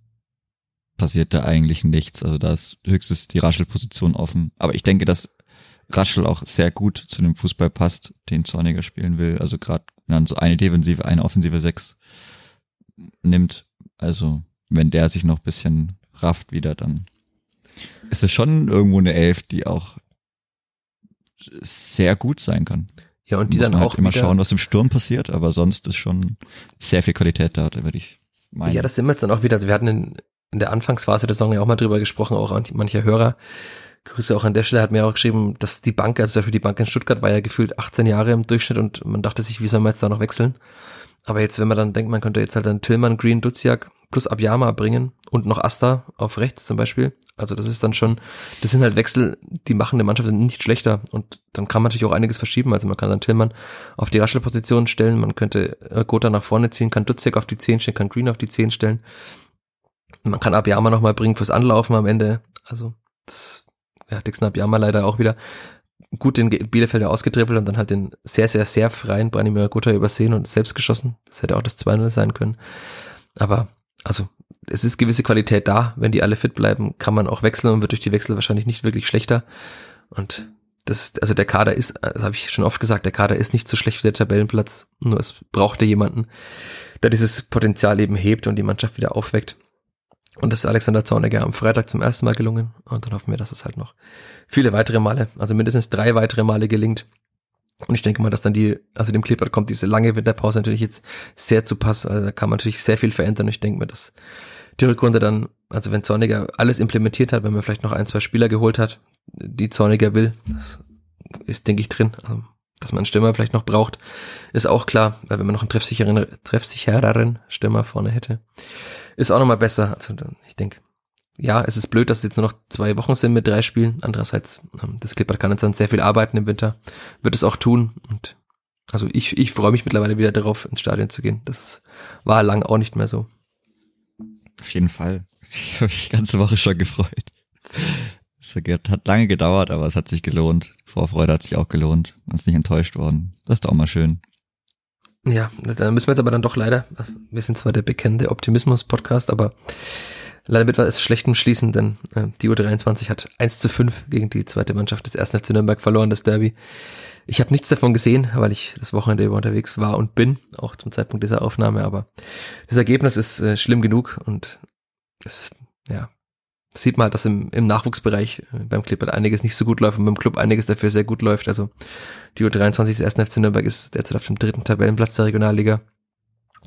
passiert da eigentlich nichts. Also da ist höchstens die Raschel-Position offen. Aber ich denke, dass Raschel auch sehr gut zu dem Fußball passt, den Zorniger spielen will. Also gerade wenn dann so eine defensive, eine offensive Sechs nimmt. Also wenn der sich noch bisschen rafft wieder, dann ist es schon irgendwo eine Elf, die auch sehr gut sein kann. Ja, und die Muss dann man halt auch immer schauen, was im Sturm passiert, aber sonst ist schon sehr viel Qualität da, würde ich meinen. Ja, das sind wir jetzt dann auch wieder, wir hatten in, in der Anfangsphase der Saison ja auch mal drüber gesprochen, auch an mancher Hörer. Grüße auch an der Stelle, hat mir auch geschrieben, dass die Bank, also zum Beispiel die Bank in Stuttgart war ja gefühlt 18 Jahre im Durchschnitt und man dachte sich, wie soll man jetzt da noch wechseln? Aber jetzt, wenn man dann denkt, man könnte jetzt halt dann Tillmann, Green, Duziak plus Abiyama bringen und noch Asta auf rechts zum Beispiel. Also das ist dann schon, das sind halt Wechsel, die machen der Mannschaft nicht schlechter und dann kann man natürlich auch einiges verschieben. Also man kann dann Tillmann auf die Raschelposition stellen, man könnte äh, Gotha nach vorne ziehen, kann Duziak auf die 10 stellen, kann Green auf die 10 stellen. Man kann Abiyama nochmal bringen fürs Anlaufen am Ende. Also das, ja, Dixon Abiyama leider auch wieder gut den Bielefelder ausgetribbelt und dann halt den sehr, sehr, sehr freien Branimir Gotha übersehen und selbst geschossen. Das hätte auch das 2-0 sein können. Aber, also, es ist gewisse Qualität da. Wenn die alle fit bleiben, kann man auch wechseln und wird durch die Wechsel wahrscheinlich nicht wirklich schlechter. Und das, also der Kader ist, das habe ich schon oft gesagt, der Kader ist nicht so schlecht wie der Tabellenplatz. Nur es brauchte jemanden, der dieses Potenzial eben hebt und die Mannschaft wieder aufweckt. Und das ist Alexander Zorniger am Freitag zum ersten Mal gelungen. Und dann hoffen wir, dass es halt noch viele weitere Male, also mindestens drei weitere Male gelingt. Und ich denke mal, dass dann die, also dem Clipboard kommt diese lange Winterpause natürlich jetzt sehr zu Pass. Also da kann man natürlich sehr viel verändern. Ich denke mir, dass die Rückrunde dann, also wenn Zorniger alles implementiert hat, wenn man vielleicht noch ein, zwei Spieler geholt hat, die Zorniger will, das ist, denke ich, drin. Also, dass man einen Stürmer vielleicht noch braucht, ist auch klar, weil wenn man noch einen treffsicheren, treffsichereren Stürmer vorne hätte, ist auch nochmal besser. Also ich denke, ja, es ist blöd, dass es jetzt nur noch zwei Wochen sind mit drei Spielen. Andererseits, ähm, das Clippert kann jetzt dann sehr viel arbeiten im Winter, wird es auch tun. Und also ich, ich freue mich mittlerweile wieder darauf, ins Stadion zu gehen. Das war lang auch nicht mehr so. Auf jeden Fall. Ich habe mich die ganze Woche schon gefreut. Es hat lange gedauert, aber es hat sich gelohnt. Vorfreude hat sich auch gelohnt. Man ist nicht enttäuscht worden. Das ist doch auch mal schön. Ja, da müssen wir jetzt aber dann doch leider, also wir sind zwar der bekannte Optimismus-Podcast, aber leider mit was Schlechtem schließen, denn äh, die U23 hat 1 zu 5 gegen die zweite Mannschaft des 1. FC Nürnberg verloren, das Derby. Ich habe nichts davon gesehen, weil ich das Wochenende über unterwegs war und bin, auch zum Zeitpunkt dieser Aufnahme, aber das Ergebnis ist äh, schlimm genug und es, ja, sieht man halt, dass im, im Nachwuchsbereich äh, beim Clippert einiges nicht so gut läuft und beim Club einiges dafür sehr gut läuft. Also die U23 des 1. FC Nürnberg ist derzeit auf dem dritten Tabellenplatz der Regionalliga,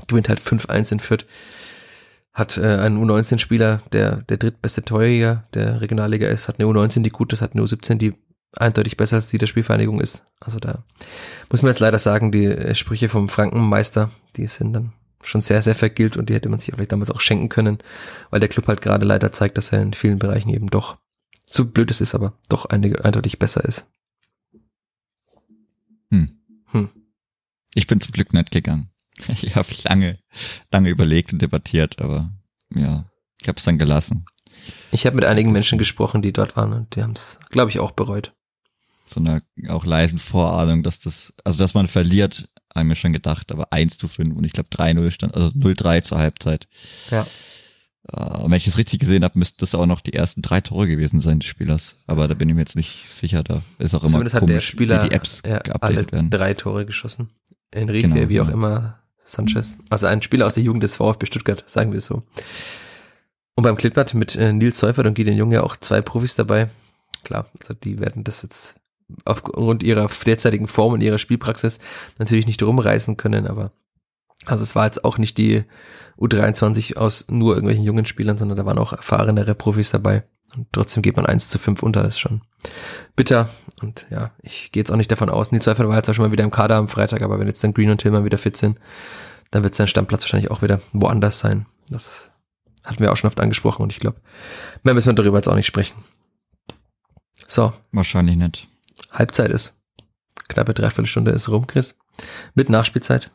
gewinnt halt 5-1 in Fürth hat äh, einen U19-Spieler, der der drittbeste Torjäger der Regionalliga ist, hat eine U19, die gut ist, hat eine U17, die eindeutig besser als die der Spielvereinigung ist. Also da muss man jetzt leider sagen, die äh, Sprüche vom Frankenmeister, die sind dann schon sehr, sehr vergilt und die hätte man sich vielleicht damals auch schenken können, weil der Club halt gerade leider zeigt, dass er in vielen Bereichen eben doch, so blöd es ist, aber doch eindeutig besser ist. Hm. Hm. Ich bin zum Glück nicht gegangen. Ich habe lange, lange überlegt und debattiert, aber ja, ich habe es dann gelassen. Ich habe mit einigen das Menschen gesprochen, die dort waren und die haben es, glaube ich, auch bereut. So einer auch leisen Vorahnung, dass das, also dass man verliert, haben wir schon gedacht, aber 1 zu 5 und ich glaube 3-0 stand, also 0-3 zur Halbzeit. Ja. Uh, wenn ich es richtig gesehen habe, müssten das auch noch die ersten drei Tore gewesen sein des Spielers. Aber da bin ich mir jetzt nicht sicher. Da ist auch immer Zumindest komisch, hat der Spieler wie die Apps ja, alle werden. drei Tore geschossen. Enrique, genau, wie auch ja. immer, Sanchez. Also ein Spieler aus der Jugend des VfB Stuttgart, sagen wir es so. Und beim Klippert mit äh, Nils Seufert und Gideon Junge auch zwei Profis dabei. Klar, also die werden das jetzt aufgrund ihrer derzeitigen Form und ihrer Spielpraxis natürlich nicht rumreißen können, aber also es war jetzt auch nicht die U23 aus nur irgendwelchen jungen Spielern, sondern da waren auch erfahrenere Profis dabei. Und trotzdem geht man 1 zu 5 unter, das ist schon bitter. Und ja, ich gehe jetzt auch nicht davon aus. Nils Seufert war jetzt auch schon mal wieder im Kader am Freitag, aber wenn jetzt dann Green und Tillman wieder fit sind, dann wird sein Stammplatz wahrscheinlich auch wieder woanders sein. Das hatten wir auch schon oft angesprochen und ich glaube, mehr müssen wir darüber jetzt auch nicht sprechen. So. Wahrscheinlich nicht. Halbzeit ist. Knappe Dreiviertelstunde ist rum, Chris. Mit Nachspielzeit.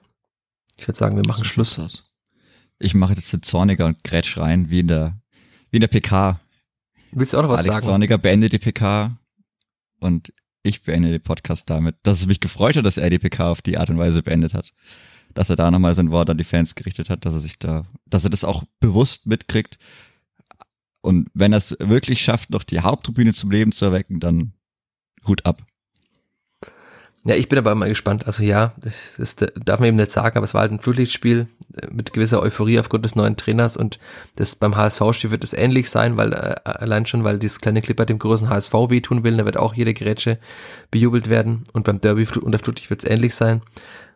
Ich würde sagen, wir machen Schluss. Aus. Ich mache jetzt den Zorniger und Grätsch rein, wie in der, wie in der PK. Willst du auch noch was Alex sagen? Zorniger beendet die PK und ich beende den Podcast damit, dass es mich gefreut hat, dass er die PK auf die Art und Weise beendet hat. Dass er da nochmal sein Wort an die Fans gerichtet hat, dass er sich da, dass er das auch bewusst mitkriegt. Und wenn er es wirklich schafft, noch die Haupttribüne zum Leben zu erwecken, dann Hut ab. Ja, ich bin aber mal gespannt. Also ja, das, das darf man eben nicht sagen, aber es war halt ein Flutlichtspiel äh, mit gewisser Euphorie aufgrund des neuen Trainers und das beim HSV-Spiel wird es ähnlich sein, weil äh, allein schon, weil dieses kleine Clipper dem großen HSV wehtun will, da wird auch jede Gerätsche bejubelt werden und beim Derby unter Flutlicht wird es ähnlich sein.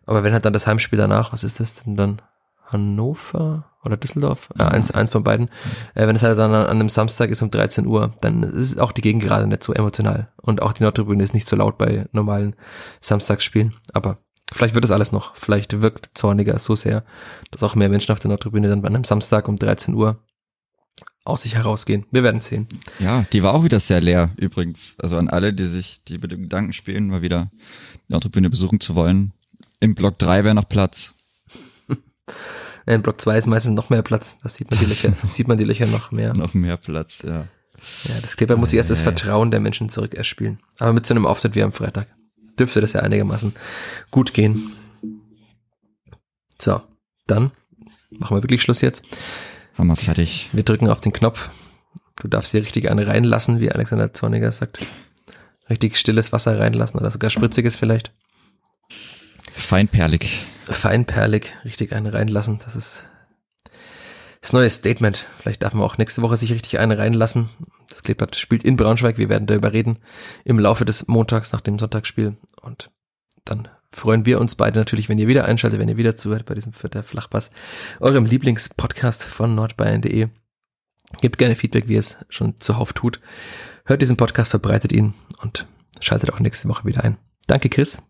Aber wenn halt dann das Heimspiel danach, was ist das denn dann? Hannover oder Düsseldorf, ja, eins, eins von beiden. Äh, wenn es halt dann an, einem Samstag ist um 13 Uhr, dann ist auch die Gegend gerade nicht so emotional. Und auch die Nordtribüne ist nicht so laut bei normalen Samstagsspielen. Aber vielleicht wird das alles noch. Vielleicht wirkt Zorniger so sehr, dass auch mehr Menschen auf der Nordtribüne dann bei einem Samstag um 13 Uhr aus sich herausgehen. Wir werden sehen. Ja, die war auch wieder sehr leer übrigens. Also an alle, die sich, die mit dem Gedanken spielen, mal wieder die Nordtribüne besuchen zu wollen. Im Block 3 wäre noch Platz. In Block 2 ist meistens noch mehr Platz. Da sieht man die Löcher, sieht man die Löcher noch mehr. Noch mehr Platz, ja. Ja, das Kleber muss erst das Vertrauen der Menschen zurück erspielen. Aber mit so einem Auftritt wie am Freitag dürfte das ja einigermaßen gut gehen. So, dann machen wir wirklich Schluss jetzt. Haben wir fertig. Wir drücken auf den Knopf. Du darfst hier richtig eine reinlassen, wie Alexander Zorniger sagt. Richtig stilles Wasser reinlassen oder sogar spritziges vielleicht. Feinperlig. Feinperlig, richtig eine reinlassen. Das ist das neue Statement. Vielleicht darf man auch nächste Woche sich richtig eine reinlassen. Das Kleeblatt spielt in Braunschweig. Wir werden darüber reden im Laufe des Montags nach dem Sonntagsspiel. Und dann freuen wir uns beide natürlich, wenn ihr wieder einschaltet, wenn ihr wieder zuhört bei diesem Vierter Flachpass, eurem Lieblingspodcast von nordbayern.de. Gebt gerne Feedback, wie es schon zuhauf tut. Hört diesen Podcast, verbreitet ihn und schaltet auch nächste Woche wieder ein. Danke, Chris.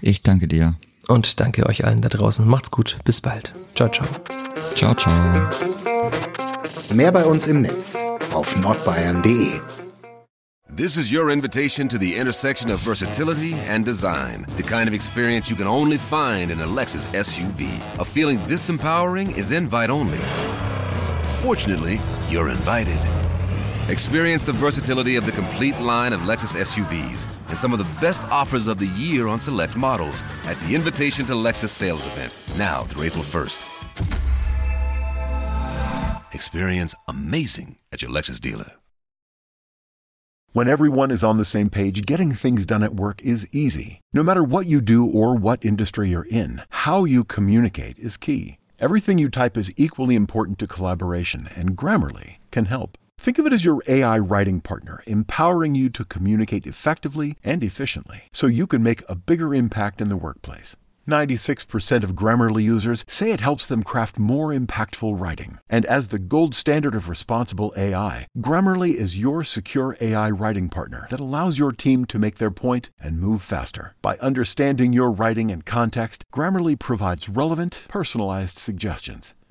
Ich danke dir. Und danke euch allen da draußen. Macht's gut. Bis bald. Ciao, ciao. Ciao, ciao. Mehr bei uns im Netz auf nordbayern.de. This is your invitation to the intersection of versatility and design. The kind of experience you can only find in a Lexus SUV. A feeling this empowering is invite only. Fortunately, you're invited. Experience the versatility of the complete line of Lexus SUVs and some of the best offers of the year on select models at the Invitation to Lexus sales event, now through April 1st. Experience amazing at your Lexus dealer. When everyone is on the same page, getting things done at work is easy. No matter what you do or what industry you're in, how you communicate is key. Everything you type is equally important to collaboration, and Grammarly can help. Think of it as your AI writing partner, empowering you to communicate effectively and efficiently so you can make a bigger impact in the workplace. 96% of Grammarly users say it helps them craft more impactful writing. And as the gold standard of responsible AI, Grammarly is your secure AI writing partner that allows your team to make their point and move faster. By understanding your writing and context, Grammarly provides relevant, personalized suggestions.